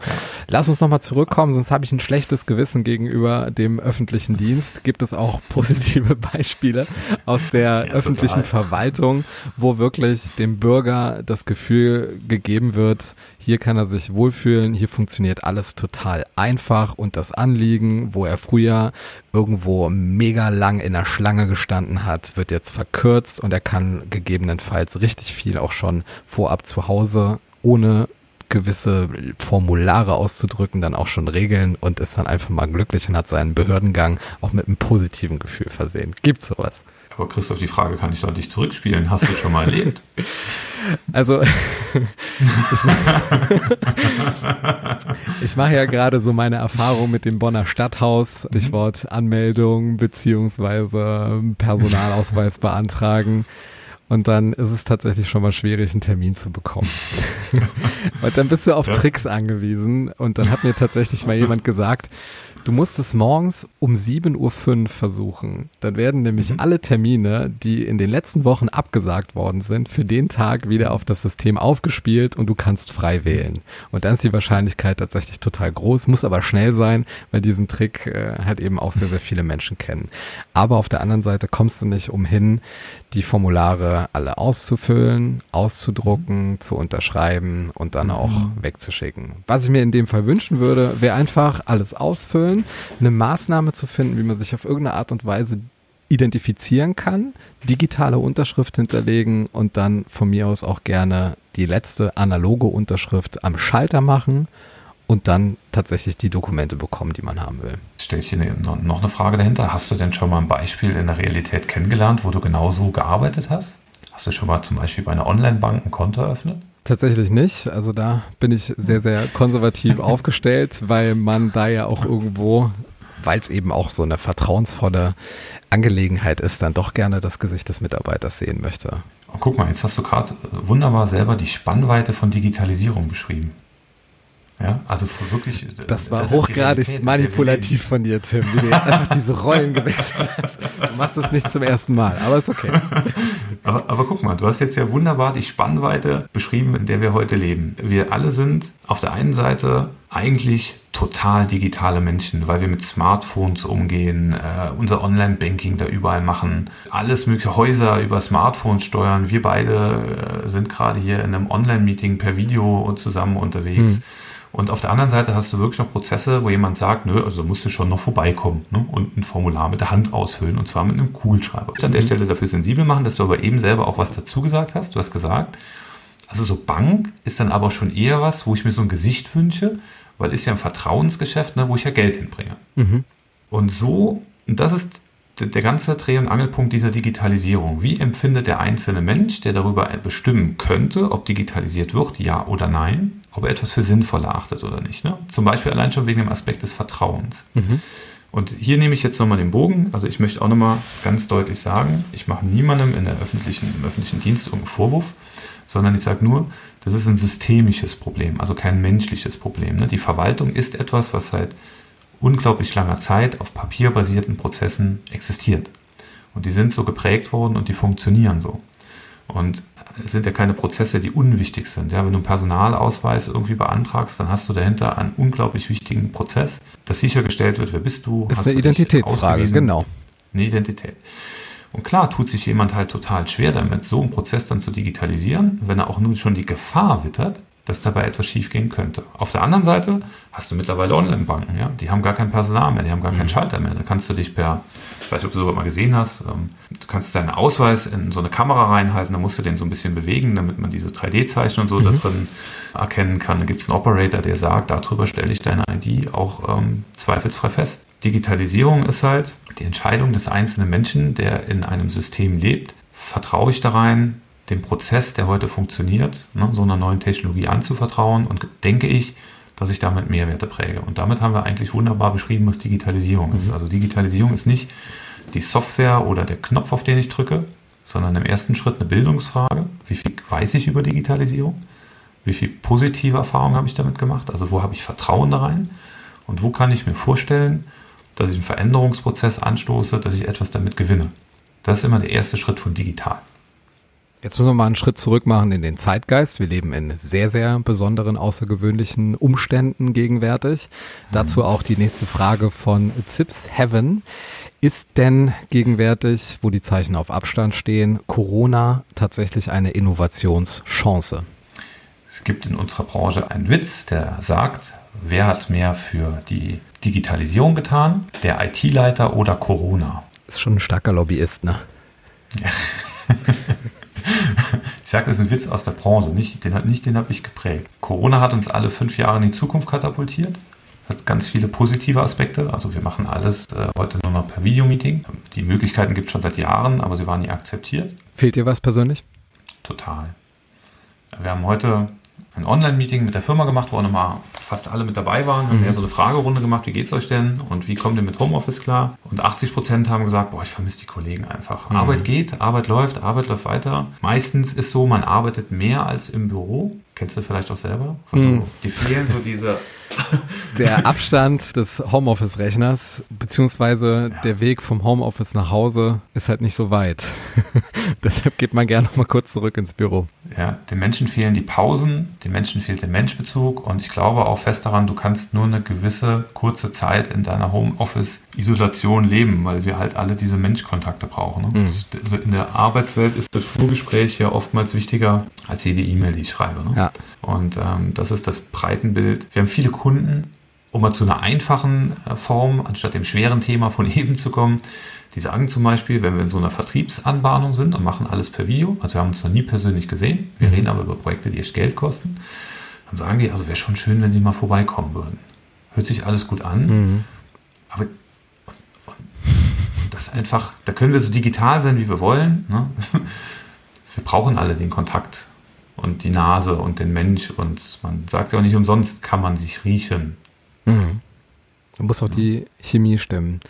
Lass uns nochmal zurückkommen, sonst habe ich ein schlechtes Gewissen gegenüber dem öffentlichen Dienst. Gibt es auch <laughs> positive Beispiele aus der ja, öffentlichen total. Verwaltung, wo wirklich dem Bürger das Gefühl gegeben wird, hier kann er sich wohlfühlen, hier funktioniert alles total einfach und das Anliegen, wo er früher irgendwo mega lang in der Schlange gestanden hat, wird jetzt verkürzt und er kann gegebenenfalls richtig viel auch schon vorab zu Hause ohne gewisse Formulare auszudrücken, dann auch schon regeln und ist dann einfach mal glücklich und hat seinen Behördengang auch mit einem positiven Gefühl versehen. Gibt's sowas? Aber Christoph, die Frage kann ich doch nicht zurückspielen. Hast du schon mal erlebt? <laughs> Also, <laughs> ich mache <laughs> mach ja gerade so meine Erfahrung mit dem Bonner Stadthaus, mhm. Stichwort Anmeldung beziehungsweise Personalausweis beantragen. Und dann ist es tatsächlich schon mal schwierig, einen Termin zu bekommen. und dann bist du auf ja. Tricks angewiesen. Und dann hat mir tatsächlich mal jemand gesagt, Du musst es morgens um 7.05 Uhr versuchen. Dann werden nämlich mhm. alle Termine, die in den letzten Wochen abgesagt worden sind, für den Tag wieder auf das System aufgespielt und du kannst frei wählen. Und dann ist die Wahrscheinlichkeit tatsächlich total groß, muss aber schnell sein, weil diesen Trick äh, halt eben auch sehr, sehr viele Menschen kennen. Aber auf der anderen Seite kommst du nicht umhin, die Formulare alle auszufüllen, auszudrucken, zu unterschreiben und dann auch mhm. wegzuschicken. Was ich mir in dem Fall wünschen würde, wäre einfach alles ausfüllen, eine Maßnahme zu finden, wie man sich auf irgendeine Art und Weise identifizieren kann, digitale Unterschrift hinterlegen und dann von mir aus auch gerne die letzte analoge Unterschrift am Schalter machen und dann tatsächlich die Dokumente bekommen, die man haben will. Stell ich dir noch eine Frage dahinter. Hast du denn schon mal ein Beispiel in der Realität kennengelernt, wo du genau so gearbeitet hast? Hast du schon mal zum Beispiel bei einer Online-Bank ein Konto eröffnet? Tatsächlich nicht. Also da bin ich sehr, sehr konservativ <laughs> aufgestellt, weil man da ja auch irgendwo weil es eben auch so eine vertrauensvolle Angelegenheit ist, dann doch gerne das Gesicht des Mitarbeiters sehen möchte. Guck mal, jetzt hast du gerade wunderbar selber die Spannweite von Digitalisierung beschrieben. Ja, also wirklich. Das war die hochgradig manipulativ von dir, Tim, wie du jetzt einfach diese Rollen gewechselt hast. Du machst das nicht zum ersten Mal, aber ist okay. <laughs> Aber, aber guck mal, du hast jetzt ja wunderbar die Spannweite beschrieben, in der wir heute leben. Wir alle sind auf der einen Seite eigentlich total digitale Menschen, weil wir mit Smartphones umgehen, äh, unser Online-Banking da überall machen, alles mögliche Häuser über Smartphones steuern. Wir beide äh, sind gerade hier in einem Online-Meeting per Video zusammen unterwegs. Und auf der anderen Seite hast du wirklich noch Prozesse, wo jemand sagt, nö, also musst du schon noch vorbeikommen ne? und ein Formular mit der Hand ausfüllen und zwar mit einem Kugelschreiber. Ich an der Stelle dafür sensibel machen, dass du aber eben selber auch was dazu gesagt hast. Du hast gesagt, also so Bank ist dann aber schon eher was, wo ich mir so ein Gesicht wünsche, weil ist ja ein Vertrauensgeschäft, ne, wo ich ja Geld hinbringe. Und so, und das ist der ganze Dreh- und Angelpunkt dieser Digitalisierung. Wie empfindet der einzelne Mensch, der darüber bestimmen könnte, ob digitalisiert wird, ja oder nein, ob er etwas für sinnvoll erachtet oder nicht. Ne? Zum Beispiel allein schon wegen dem Aspekt des Vertrauens. Und hier nehme ich jetzt nochmal den Bogen. Also ich möchte auch nochmal ganz deutlich sagen, ich mache niemandem in der öffentlichen, im öffentlichen Dienst irgendeinen Vorwurf, sondern ich sage nur, das ist ein systemisches Problem, also kein menschliches Problem. Ne? Die Verwaltung ist etwas, was seit unglaublich langer Zeit auf papierbasierten Prozessen existiert. Und die sind so geprägt worden und die funktionieren so. Und es sind ja keine Prozesse, die unwichtig sind. Ja, wenn du einen Personalausweis irgendwie beantragst, dann hast du dahinter einen unglaublich wichtigen Prozess, dass sichergestellt wird, wer bist du? Ist Hast eine Identitätsfrage, genau. Eine Identität. Und klar tut sich jemand halt total schwer damit, so einen Prozess dann zu digitalisieren, wenn er auch nun schon die Gefahr wittert, dass dabei etwas schiefgehen könnte. Auf der anderen Seite hast du mittlerweile Online-Banken, ja, die haben gar kein Personal mehr, die haben gar keinen Schalter mehr. Da kannst du dich per, ich weiß nicht, ob du sowas mal gesehen hast, ähm, du kannst deinen Ausweis in so eine Kamera reinhalten, da musst du den so ein bisschen bewegen, damit man diese 3D-Zeichen und so da drin erkennen kann. Da gibt es einen Operator, der sagt, darüber stelle ich deine ID auch ähm, zweifelsfrei fest. Digitalisierung ist halt die Entscheidung des einzelnen Menschen, der in einem System lebt. Vertraue ich da rein, dem Prozess, der heute funktioniert, ne, so einer neuen Technologie anzuvertrauen und denke ich, dass ich damit Mehrwerte präge. Und damit haben wir eigentlich wunderbar beschrieben, was Digitalisierung ist. Also Digitalisierung ist nicht die Software oder der Knopf, auf den ich drücke, sondern im ersten Schritt eine Bildungsfrage. Wie viel weiß ich über Digitalisierung? Wie viel positive Erfahrungen habe ich damit gemacht? Also wo habe ich Vertrauen da rein? Und wo kann ich mir vorstellen, dass ich einen Veränderungsprozess anstoße, dass ich etwas damit gewinne? Das ist immer der erste Schritt von digital. Jetzt müssen wir mal einen Schritt zurück machen in den Zeitgeist. Wir leben in sehr, sehr besonderen, außergewöhnlichen Umständen gegenwärtig. Dazu auch die nächste Frage von Zips Heaven. Ist denn gegenwärtig, wo die Zeichen auf Abstand stehen, Corona tatsächlich eine Innovationschance? Es gibt in unserer Branche einen Witz, der sagt, wer hat mehr für die Digitalisierung getan? Der IT-Leiter oder Corona? Ist schon ein starker Lobbyist, ne? <laughs> Ich sage, das ist ein Witz aus der Branche, nicht den, nicht den habe ich geprägt. Corona hat uns alle fünf Jahre in die Zukunft katapultiert, hat ganz viele positive Aspekte. Also wir machen alles äh, heute nur noch per Videomeeting. Die Möglichkeiten gibt es schon seit Jahren, aber sie waren nie akzeptiert. Fehlt dir was persönlich? Total. Wir haben heute ein Online-Meeting mit der Firma gemacht, wo auch nochmal fast alle mit dabei waren. Haben wir so eine Fragerunde gemacht, wie geht's euch denn und wie kommt ihr mit Homeoffice klar? Und 80 Prozent haben gesagt, boah, ich vermisse die Kollegen einfach. Arbeit geht, Arbeit läuft, Arbeit läuft weiter. Meistens ist so, man arbeitet mehr als im Büro. Kennst du vielleicht auch selber? Mhm. Die fehlen so diese Der Abstand des Homeoffice-Rechners beziehungsweise Ja. der Weg vom Homeoffice nach Hause ist halt nicht so weit. <laughs> Deshalb geht man gerne noch mal kurz zurück ins Büro. Ja, den Menschen fehlen die Pausen, den Menschen fehlt der Menschbezug und ich glaube auch fest daran, du kannst nur eine gewisse kurze Zeit in deiner Homeoffice-Isolation leben, weil wir halt alle diese Menschkontakte brauchen. Ne? Das- Also in der Arbeitswelt ist das Flurgespräch ja oftmals wichtiger als jede E-Mail, die ich schreibe. Ne? Ja. Und ähm, das ist das Breitenbild. Wir haben viele Kunden, um mal zu einer einfachen äh, Form, anstatt dem schweren Thema von <laughs> eben zu kommen, die sagen zum Beispiel, wenn wir in so einer Vertriebsanbahnung sind und machen alles per Video, also wir haben uns noch nie persönlich gesehen, wir reden aber über Projekte, die echt Geld kosten, dann sagen die, also wäre schon schön, wenn sie mal vorbeikommen würden. Hört sich alles gut an, aber und, und das einfach, da können wir so digital sein, wie wir wollen. Ne? <laughs> Wir brauchen alle den Kontakt und die Nase und den Mensch und man sagt ja auch nicht umsonst, kann man sich riechen. Da muss auch die Chemie stimmen.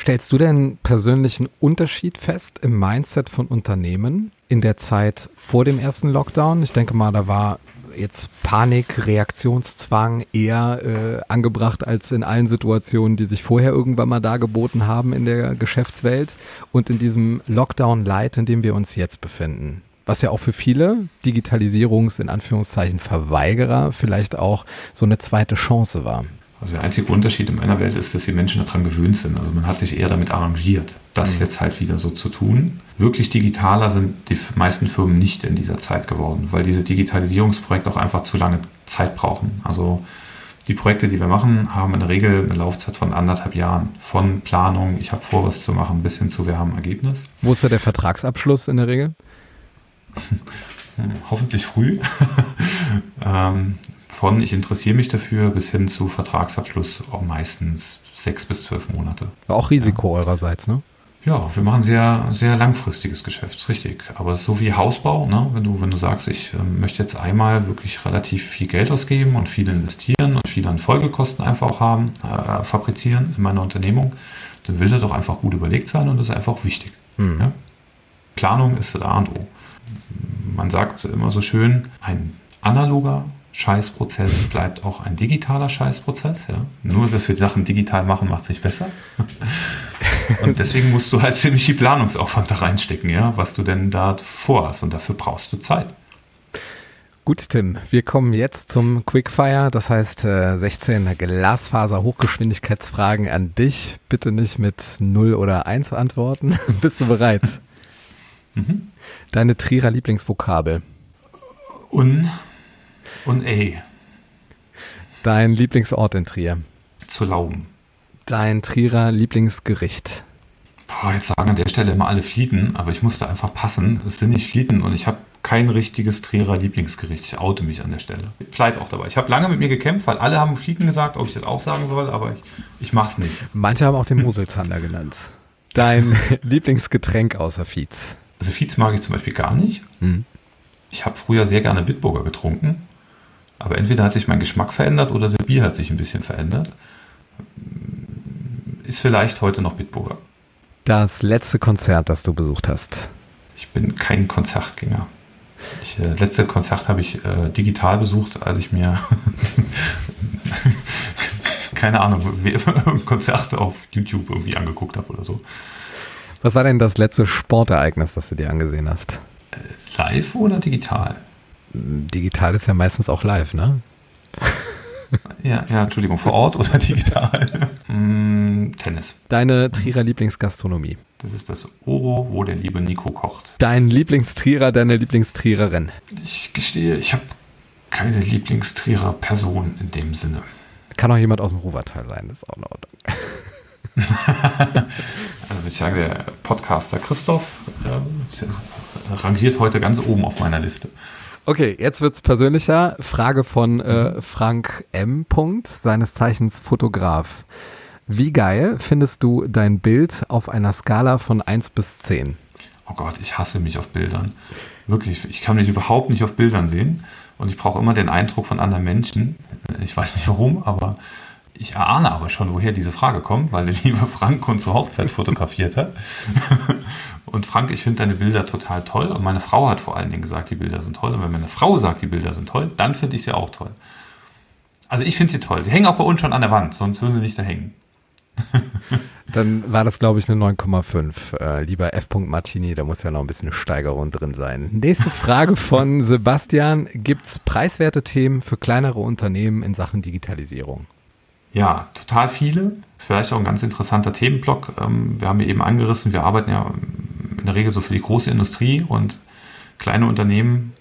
Stellst du denn persönlichen Unterschied fest im Mindset von Unternehmen in der Zeit vor dem ersten Lockdown? Ich denke mal, da war jetzt Panik, Reaktionszwang eher äh, angebracht als in allen Situationen, die sich vorher irgendwann mal dargeboten haben in der Geschäftswelt und in diesem Lockdown-Light, in dem wir uns jetzt befinden. Was ja auch für viele Digitalisierungs- in Anführungszeichen Verweigerer vielleicht auch so eine zweite Chance war. Also der einzige Unterschied in meiner Welt ist, dass die Menschen daran gewöhnt sind. Also man hat sich eher damit arrangiert, das mhm. jetzt halt wieder so zu tun. Wirklich digitaler sind die meisten Firmen nicht in dieser Zeit geworden, weil diese Digitalisierungsprojekte auch einfach zu lange Zeit brauchen. Also die Projekte, die wir machen, haben in der Regel eine Laufzeit von anderthalb Jahren. Von Planung, ich habe vor, was zu machen, bis hin zu, wir haben ein Ergebnis. Wo ist da der Vertragsabschluss in der Regel? <laughs> Hoffentlich früh. <laughs> ähm, von ich interessiere mich dafür bis hin zu Vertragsabschluss auch meistens sechs bis zwölf Monate. Auch Risiko ja. eurerseits, ne? Ja, wir machen sehr, sehr langfristiges Geschäft, richtig. Aber so wie Hausbau, ne? wenn, du, wenn du sagst, ich äh, möchte jetzt einmal wirklich relativ viel Geld ausgeben und viel investieren und viel an Folgekosten einfach auch haben, äh, fabrizieren in meiner Unternehmung, dann will das doch einfach gut überlegt sein und das ist einfach wichtig. Mhm. Ja? Planung ist das A und O. Man sagt immer so schön, ein analoger Scheißprozess bleibt auch ein digitaler Scheißprozess. Ja? Nur, dass wir Sachen digital machen, macht es nicht besser. <laughs> Und deswegen musst du halt ziemlich viel Planungsaufwand da reinstecken, ja, was du denn da vorhast. Und dafür brauchst du Zeit. Gut, Tim, wir kommen jetzt zum Quickfire, das heißt 16 äh, Glasfaser-Hochgeschwindigkeitsfragen an dich. Bitte nicht mit 0 oder 1 antworten. <laughs> Bist du bereit? Mhm. Deine Trierer Lieblingsvokabel. Un und ey. Dein Lieblingsort in Trier. Zu Lauben. Dein Trierer Lieblingsgericht. Boah, jetzt sagen an der Stelle immer alle Flieten, aber ich musste einfach passen. Es sind nicht Flieten und ich habe kein richtiges Trierer Lieblingsgericht. Ich oute mich an der Stelle. Ich bleib auch dabei. Ich habe lange mit mir gekämpft, weil alle haben Flieten gesagt, ob ich das auch sagen soll, aber ich, ich mach's nicht. Manche haben auch den Moselzander genannt. Dein <laughs> Lieblingsgetränk außer Fietz. Also Fietz mag ich zum Beispiel gar nicht. Hm. Ich habe früher sehr gerne Bitburger getrunken. Aber entweder hat sich mein Geschmack verändert oder das Bier hat sich ein bisschen verändert. Ist vielleicht heute noch Bitburger. Das letzte Konzert, das du besucht hast. Ich bin kein Konzertgänger. Ich, äh, letzte Konzert habe ich äh, digital besucht, als ich mir <laughs> keine Ahnung, ein <laughs> Konzert auf YouTube irgendwie angeguckt habe oder so. Was war denn das letzte Sportereignis, das du dir angesehen hast? Äh, live oder digital? digital ist ja meistens auch live, ne? <laughs> Ja, ja, Entschuldigung, vor Ort oder <laughs> digital? mm, Tennis. Deine Trierer Lieblingsgastronomie. Das ist das Oro, wo der liebe Nico kocht. Dein Lieblingstrierer, deine Lieblingstriererin. Ich gestehe, ich habe keine Lieblingstrierer Person in dem Sinne. Kann auch jemand aus dem Ruwertal sein, das ist auch in Ordnung. <laughs> also ich sagen, der Podcaster Christoph äh, rangiert heute ganz oben auf meiner Liste. Okay, jetzt wird's persönlicher. Frage von äh, Frank M. Punkt, seines Zeichens Fotograf. Wie geil findest du dein Bild auf einer Skala von 1 bis 10? Oh Gott, ich hasse mich auf Bildern. Wirklich, ich kann mich überhaupt nicht auf Bildern sehen. Und ich brauche immer den Eindruck von anderen Menschen. Ich weiß nicht warum, aber ich erahne aber schon, woher diese Frage kommt, weil der liebe Frank unsere Hochzeit fotografiert hat. <laughs> Und Frank, ich finde deine Bilder total toll. Und meine Frau hat vor allen Dingen gesagt, die Bilder sind toll. Und wenn meine Frau sagt, die Bilder sind toll, dann finde ich sie auch toll. Also ich finde sie toll. Sie hängen auch bei uns schon an der Wand, sonst würden sie nicht da hängen. <laughs> Dann war das, glaube ich, eine 9,5. Äh, lieber F. Martini, da muss ja noch ein bisschen eine Steigerung drin sein. Nächste Frage von <laughs> Sebastian. Gibt es preiswerte Themen für kleinere Unternehmen in Sachen Digitalisierung? Ja, total viele. Ist vielleicht auch ein ganz interessanter Themenblock. Ähm, wir haben ja eben angerissen, wir arbeiten ja in der Regel so für die große Industrie und kleine Unternehmen,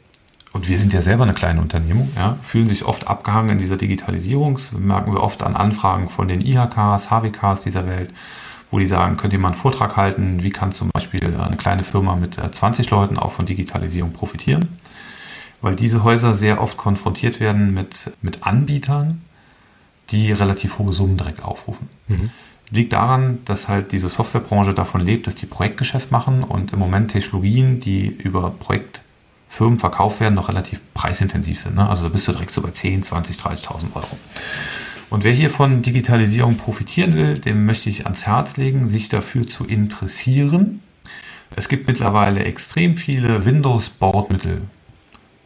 und wir sind ja selber eine kleine Unternehmung, ja, fühlen sich oft abgehangen in dieser Digitalisierung. Das merken wir oft an Anfragen von den IHKs, HWKs dieser Welt, wo die sagen, könnt ihr mal einen Vortrag halten, wie kann zum Beispiel eine kleine Firma mit 20 äh, Leuten auch von Digitalisierung profitieren? Weil diese Häuser sehr oft konfrontiert werden mit, mit Anbietern, die relativ hohe Summen direkt aufrufen. Mhm. Liegt daran, dass halt diese Softwarebranche davon lebt, dass die Projektgeschäft machen und im Moment Technologien, die über Projektfirmen verkauft werden, noch relativ preisintensiv sind. Ne? Also da bist du direkt so bei 10, 20, 30.000 Euro. Und wer hier von Digitalisierung profitieren will, dem möchte ich ans Herz legen, sich dafür zu interessieren. Es gibt mittlerweile extrem viele Windows-Bordmittel,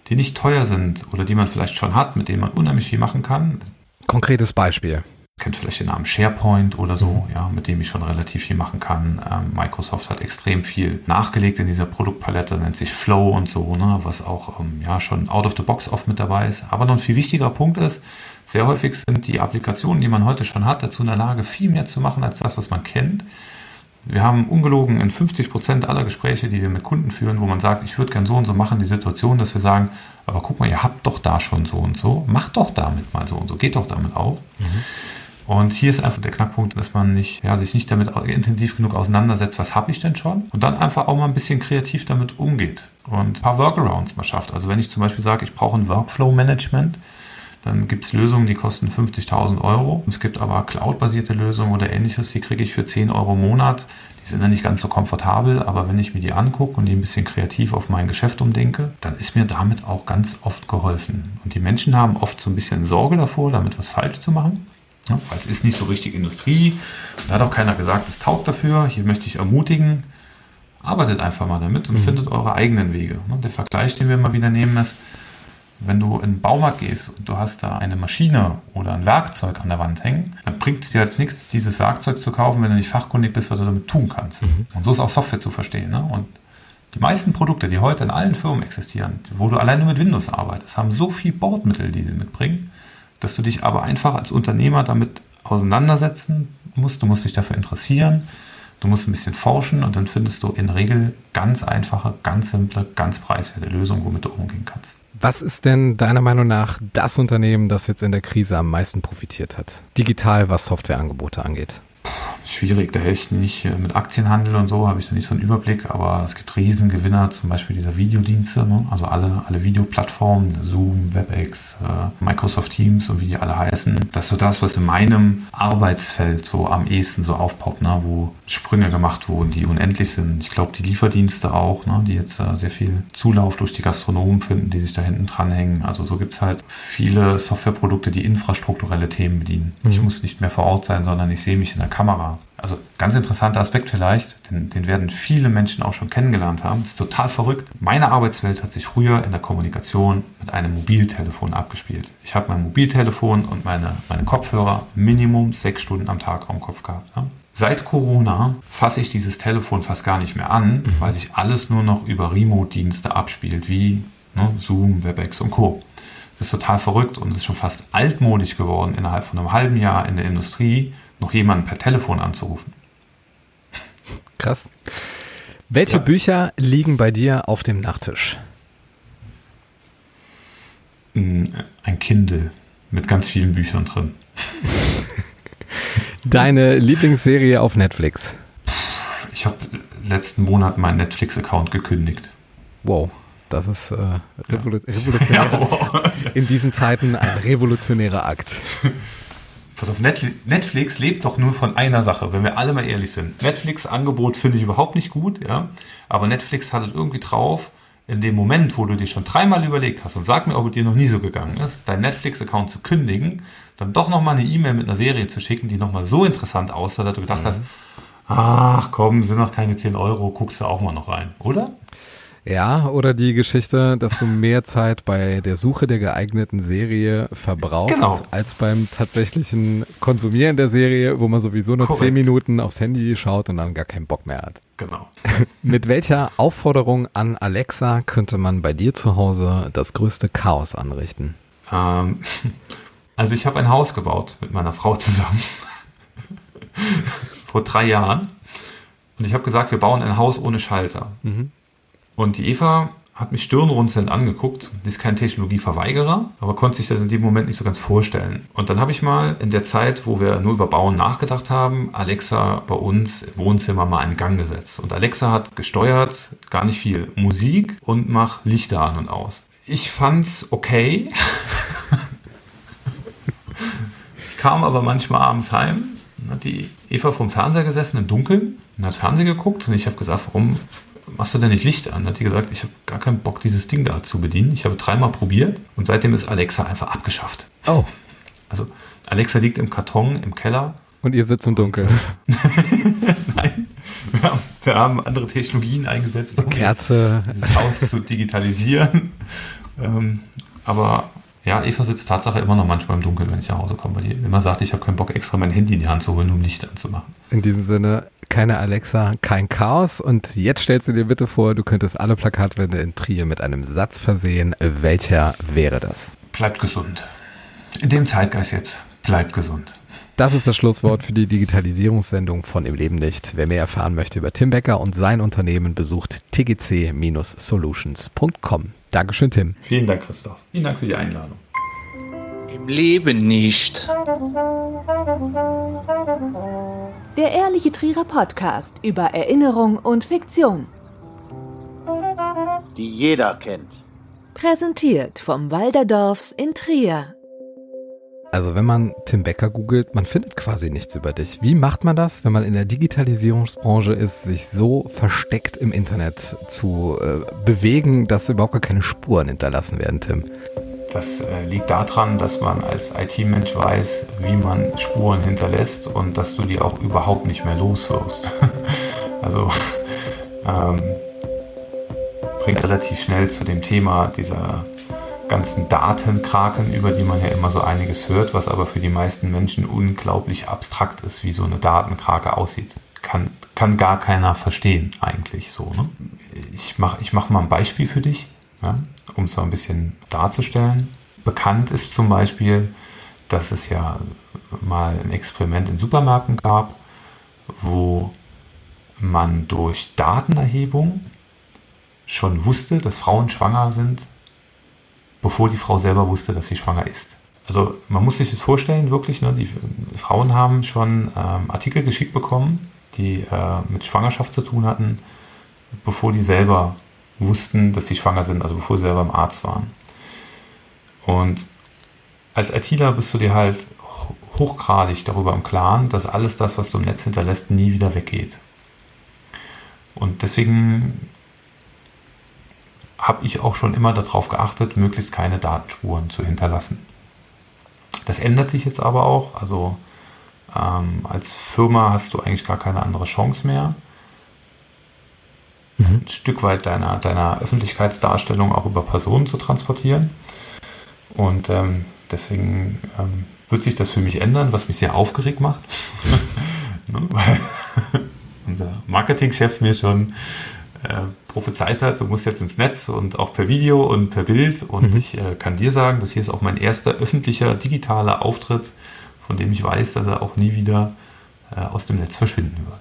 die nicht teuer sind oder die man vielleicht schon hat, mit denen man unheimlich viel machen kann. Konkretes Beispiel. Kennt vielleicht den Namen SharePoint oder so, ja, mit dem ich schon relativ viel machen kann. Ähm, Microsoft hat extrem viel nachgelegt in dieser Produktpalette, nennt sich Flow und so, ne, was auch ähm, ja schon out of the box oft mit dabei ist. Aber noch ein viel wichtigerer Punkt ist, sehr häufig sind die Applikationen, die man heute schon hat, dazu in der Lage, viel mehr zu machen als das, was man kennt. Wir haben ungelogen in 50 Prozent aller Gespräche, die wir mit Kunden führen, wo man sagt, ich würde gern so und so machen, die Situation, dass wir sagen, aber guck mal, ihr habt doch da schon so und so, macht doch damit mal so und so, geht doch damit auf. Mhm. Und hier ist einfach der Knackpunkt, dass man nicht, ja, sich nicht damit intensiv genug auseinandersetzt, was habe ich denn schon? Und dann einfach auch mal ein bisschen kreativ damit umgeht und ein paar Workarounds mal schafft. Also wenn ich zum Beispiel sage, ich brauche ein Workflow-Management, dann gibt es Lösungen, die kosten 50.000 Euro. Es gibt aber cloud-basierte Lösungen oder ähnliches, die kriege ich für 10 Euro im Monat. Die sind dann nicht ganz so komfortabel, aber wenn ich mir die angucke und die ein bisschen kreativ auf mein Geschäft umdenke, dann ist mir damit auch ganz oft geholfen. Und die Menschen haben oft so ein bisschen Sorge davor, damit was falsch zu machen. Ja, weil es ist nicht so richtig Industrie. Da hat auch keiner gesagt, es taugt dafür. Hier möchte ich ermutigen. Arbeitet einfach mal damit und mhm. findet eure eigenen Wege. Der Vergleich, den wir immer wieder nehmen, ist, wenn du in den Baumarkt gehst und du hast da eine Maschine oder ein Werkzeug an der Wand hängen, dann bringt es dir jetzt nichts, dieses Werkzeug zu kaufen, wenn du nicht fachkundig bist, was du damit tun kannst. Mhm. Und so ist auch Software zu verstehen. Ne? Und die meisten Produkte, die heute in allen Firmen existieren, wo du alleine mit Windows arbeitest, haben so viel Bordmittel, die sie mitbringen, dass du dich aber einfach als Unternehmer damit auseinandersetzen musst. Du musst dich dafür interessieren. Du musst ein bisschen forschen und dann findest du in der Regel ganz einfache, ganz simple, ganz preiswerte Lösungen, womit du umgehen kannst. Was ist denn deiner Meinung nach das Unternehmen, das jetzt in der Krise am meisten profitiert hat? Digital, was Softwareangebote angeht schwierig. Da ich nicht mit Aktienhandel und so, habe ich da nicht so einen Überblick, aber es gibt Riesengewinner, zum Beispiel dieser Videodienste, ne? also alle, alle Videoplattformen, Zoom, WebEx, äh, Microsoft Teams und wie die alle heißen. Das ist so das, was in meinem Arbeitsfeld so am ehesten so aufpoppt, ne? wo Sprünge gemacht wurden, die unendlich sind. Ich glaube, die Lieferdienste auch, ne? die jetzt äh, sehr viel Zulauf durch die Gastronomen finden, die sich da hinten dranhängen. Also so gibt es halt viele Softwareprodukte, die infrastrukturelle Themen bedienen. Mhm. Ich muss nicht mehr vor Ort sein, sondern ich sehe mich in der Kamera also ganz interessanter Aspekt vielleicht, den, den werden viele Menschen auch schon kennengelernt haben. Das ist total verrückt. Meine Arbeitswelt hat sich früher in der Kommunikation mit einem Mobiltelefon abgespielt. Ich habe mein Mobiltelefon und meine, meine Kopfhörer Minimum sechs Stunden am Tag am Kopf gehabt. Ja. Seit Corona fasse ich dieses Telefon fast gar nicht mehr an, mhm. weil sich alles nur noch über Remote-Dienste abspielt, wie ne, Zoom, WebEx und Co. Das ist total verrückt und es ist schon fast altmodisch geworden, innerhalb von einem halben Jahr in der Industrie noch jemanden per Telefon anzurufen. Krass. Welche ja. Bücher liegen bei dir auf dem Nachttisch? Mm, ein Kindle mit ganz vielen Büchern drin. <laughs> Deine Lieblingsserie auf Netflix? Ich habe letzten Monat meinen Netflix-Account gekündigt. Wow, das ist äh, revolu revolutionär. <laughs> Ja, wow. In diesen Zeiten ein revolutionärer Akt. <laughs> Pass auf, Netflix lebt doch nur von einer Sache, wenn wir alle mal ehrlich sind. Netflix-Angebot finde ich überhaupt nicht gut, ja. Aber Netflix hat es irgendwie drauf, in dem Moment, wo du dir schon dreimal überlegt hast und sag mir, ob es dir noch nie so gegangen ist, deinen Netflix-Account zu kündigen, dann doch nochmal eine E-Mail mit einer Serie zu schicken, die nochmal so interessant aussah, dass du gedacht mhm. hast, ach komm, sind noch keine 10 Euro, guckst du auch mal noch rein, oder? Ja, oder die Geschichte, dass du mehr Zeit bei der Suche der geeigneten Serie verbrauchst, genau. als beim tatsächlichen Konsumieren der Serie, wo man sowieso nur zehn Minuten aufs Handy schaut und dann gar keinen Bock mehr hat. Genau. <laughs> Mit welcher Aufforderung an Alexa könnte man bei dir zu Hause das größte Chaos anrichten? Ähm, <laughs> also ich habe ein Haus gebaut mit meiner Frau zusammen. <laughs> Vor drei Jahren. Und ich habe gesagt, wir bauen ein Haus ohne Schalter. Mhm. Und die Eva hat mich stirnrunzelnd angeguckt. Sie ist kein Technologieverweigerer, aber konnte sich das in dem Moment nicht so ganz vorstellen. Und dann habe ich mal in der Zeit, wo wir nur über Bauen nachgedacht haben, Alexa bei uns im Wohnzimmer mal einen Gang gesetzt. Und Alexa hat gesteuert, gar nicht viel Musik und mach Lichter an und aus. Ich fand's okay. <laughs> ich kam aber manchmal abends heim, hat die Eva vom Fernseher gesessen im Dunkeln und hat Fernsehen geguckt und ich habe gesagt, warum machst du denn nicht Licht an? Hat die gesagt, ich habe gar keinen Bock, dieses Ding da zu bedienen. Ich habe dreimal probiert und seitdem ist Alexa einfach abgeschafft. Oh. Also Alexa liegt im Karton im Keller. Und ihr sitzt im Dunkeln. <laughs> Nein, wir haben, wir haben andere Technologien eingesetzt, um Kerze. dieses Haus zu digitalisieren. Ähm, aber ja, Eva sitzt Tatsache immer noch manchmal im Dunkeln, wenn ich nach Hause komme, weil die immer sagt, ich habe keinen Bock, extra mein Handy in die Hand zu holen, um Licht anzumachen. In diesem Sinne, keine Alexa, kein Chaos. Und jetzt stellst du dir bitte vor, du könntest alle Plakatwände in Trier mit einem Satz versehen. Welcher wäre das? Bleibt gesund. In dem Zeitgeist jetzt, bleibt gesund. Das ist das Schlusswort für die Digitalisierungssendung von Im Leben nicht. Wer mehr erfahren möchte über Tim Becker und sein Unternehmen, besucht tgc-solutions.com. Dankeschön, Tim. Vielen Dank, Christoph. Vielen Dank für die Einladung. Im Leben nicht. Der ehrliche Trierer Podcast über Erinnerung und Fiktion. die jeder kennt. Präsentiert vom Walderdorfs in Trier. Also wenn man Tim Becker googelt, man findet quasi nichts über dich. Wie macht man das, wenn man in der Digitalisierungsbranche ist, sich so versteckt im Internet zu äh, bewegen, dass überhaupt gar keine Spuren hinterlassen werden, Tim? Das äh, liegt daran, dass man als IT-Mensch weiß, wie man Spuren hinterlässt und dass du die auch überhaupt nicht mehr los wirst. <laughs> also ähm, bringt relativ schnell zu dem Thema dieser ganzen Datenkraken, über die man ja immer so einiges hört, was aber für die meisten Menschen unglaublich abstrakt ist, wie so eine Datenkrake aussieht. Kann, kann gar keiner verstehen eigentlich so. Ne? Ich mache ich mach mal ein Beispiel für dich, ja, um es mal ein bisschen darzustellen. Bekannt ist zum Beispiel, dass es ja mal ein Experiment in Supermärkten gab, wo man durch Datenerhebung schon wusste, dass Frauen schwanger sind, bevor die Frau selber wusste, dass sie schwanger ist. Also man muss sich das vorstellen, wirklich, ne, die Frauen haben schon ähm, Artikel geschickt bekommen, die äh, mit Schwangerschaft zu tun hatten, bevor die selber wussten, dass sie schwanger sind, also bevor sie selber im Arzt waren. Und als ITler bist du dir halt hochgradig darüber im Klaren, dass alles das, was du im Netz hinterlässt, nie wieder weggeht. Und deswegen habe ich auch schon immer darauf geachtet, möglichst keine Datenspuren zu hinterlassen. Das ändert sich jetzt aber auch. Also ähm, als Firma hast du eigentlich gar keine andere Chance mehr, Mhm. ein Stück weit deiner, deiner Öffentlichkeitsdarstellung auch über Personen zu transportieren. Und ähm, deswegen ähm, wird sich das für mich ändern, was mich sehr aufgeregt macht. <laughs> Ne, Weil <laughs> unser Marketingchef mir schon äh, prophezeit hat, du musst jetzt ins Netz und auch per Video und per Bild. Und Mhm. ich äh, kann dir sagen, das hier ist auch mein erster öffentlicher digitaler Auftritt, von dem ich weiß, dass er auch nie wieder äh, aus dem Netz verschwinden wird.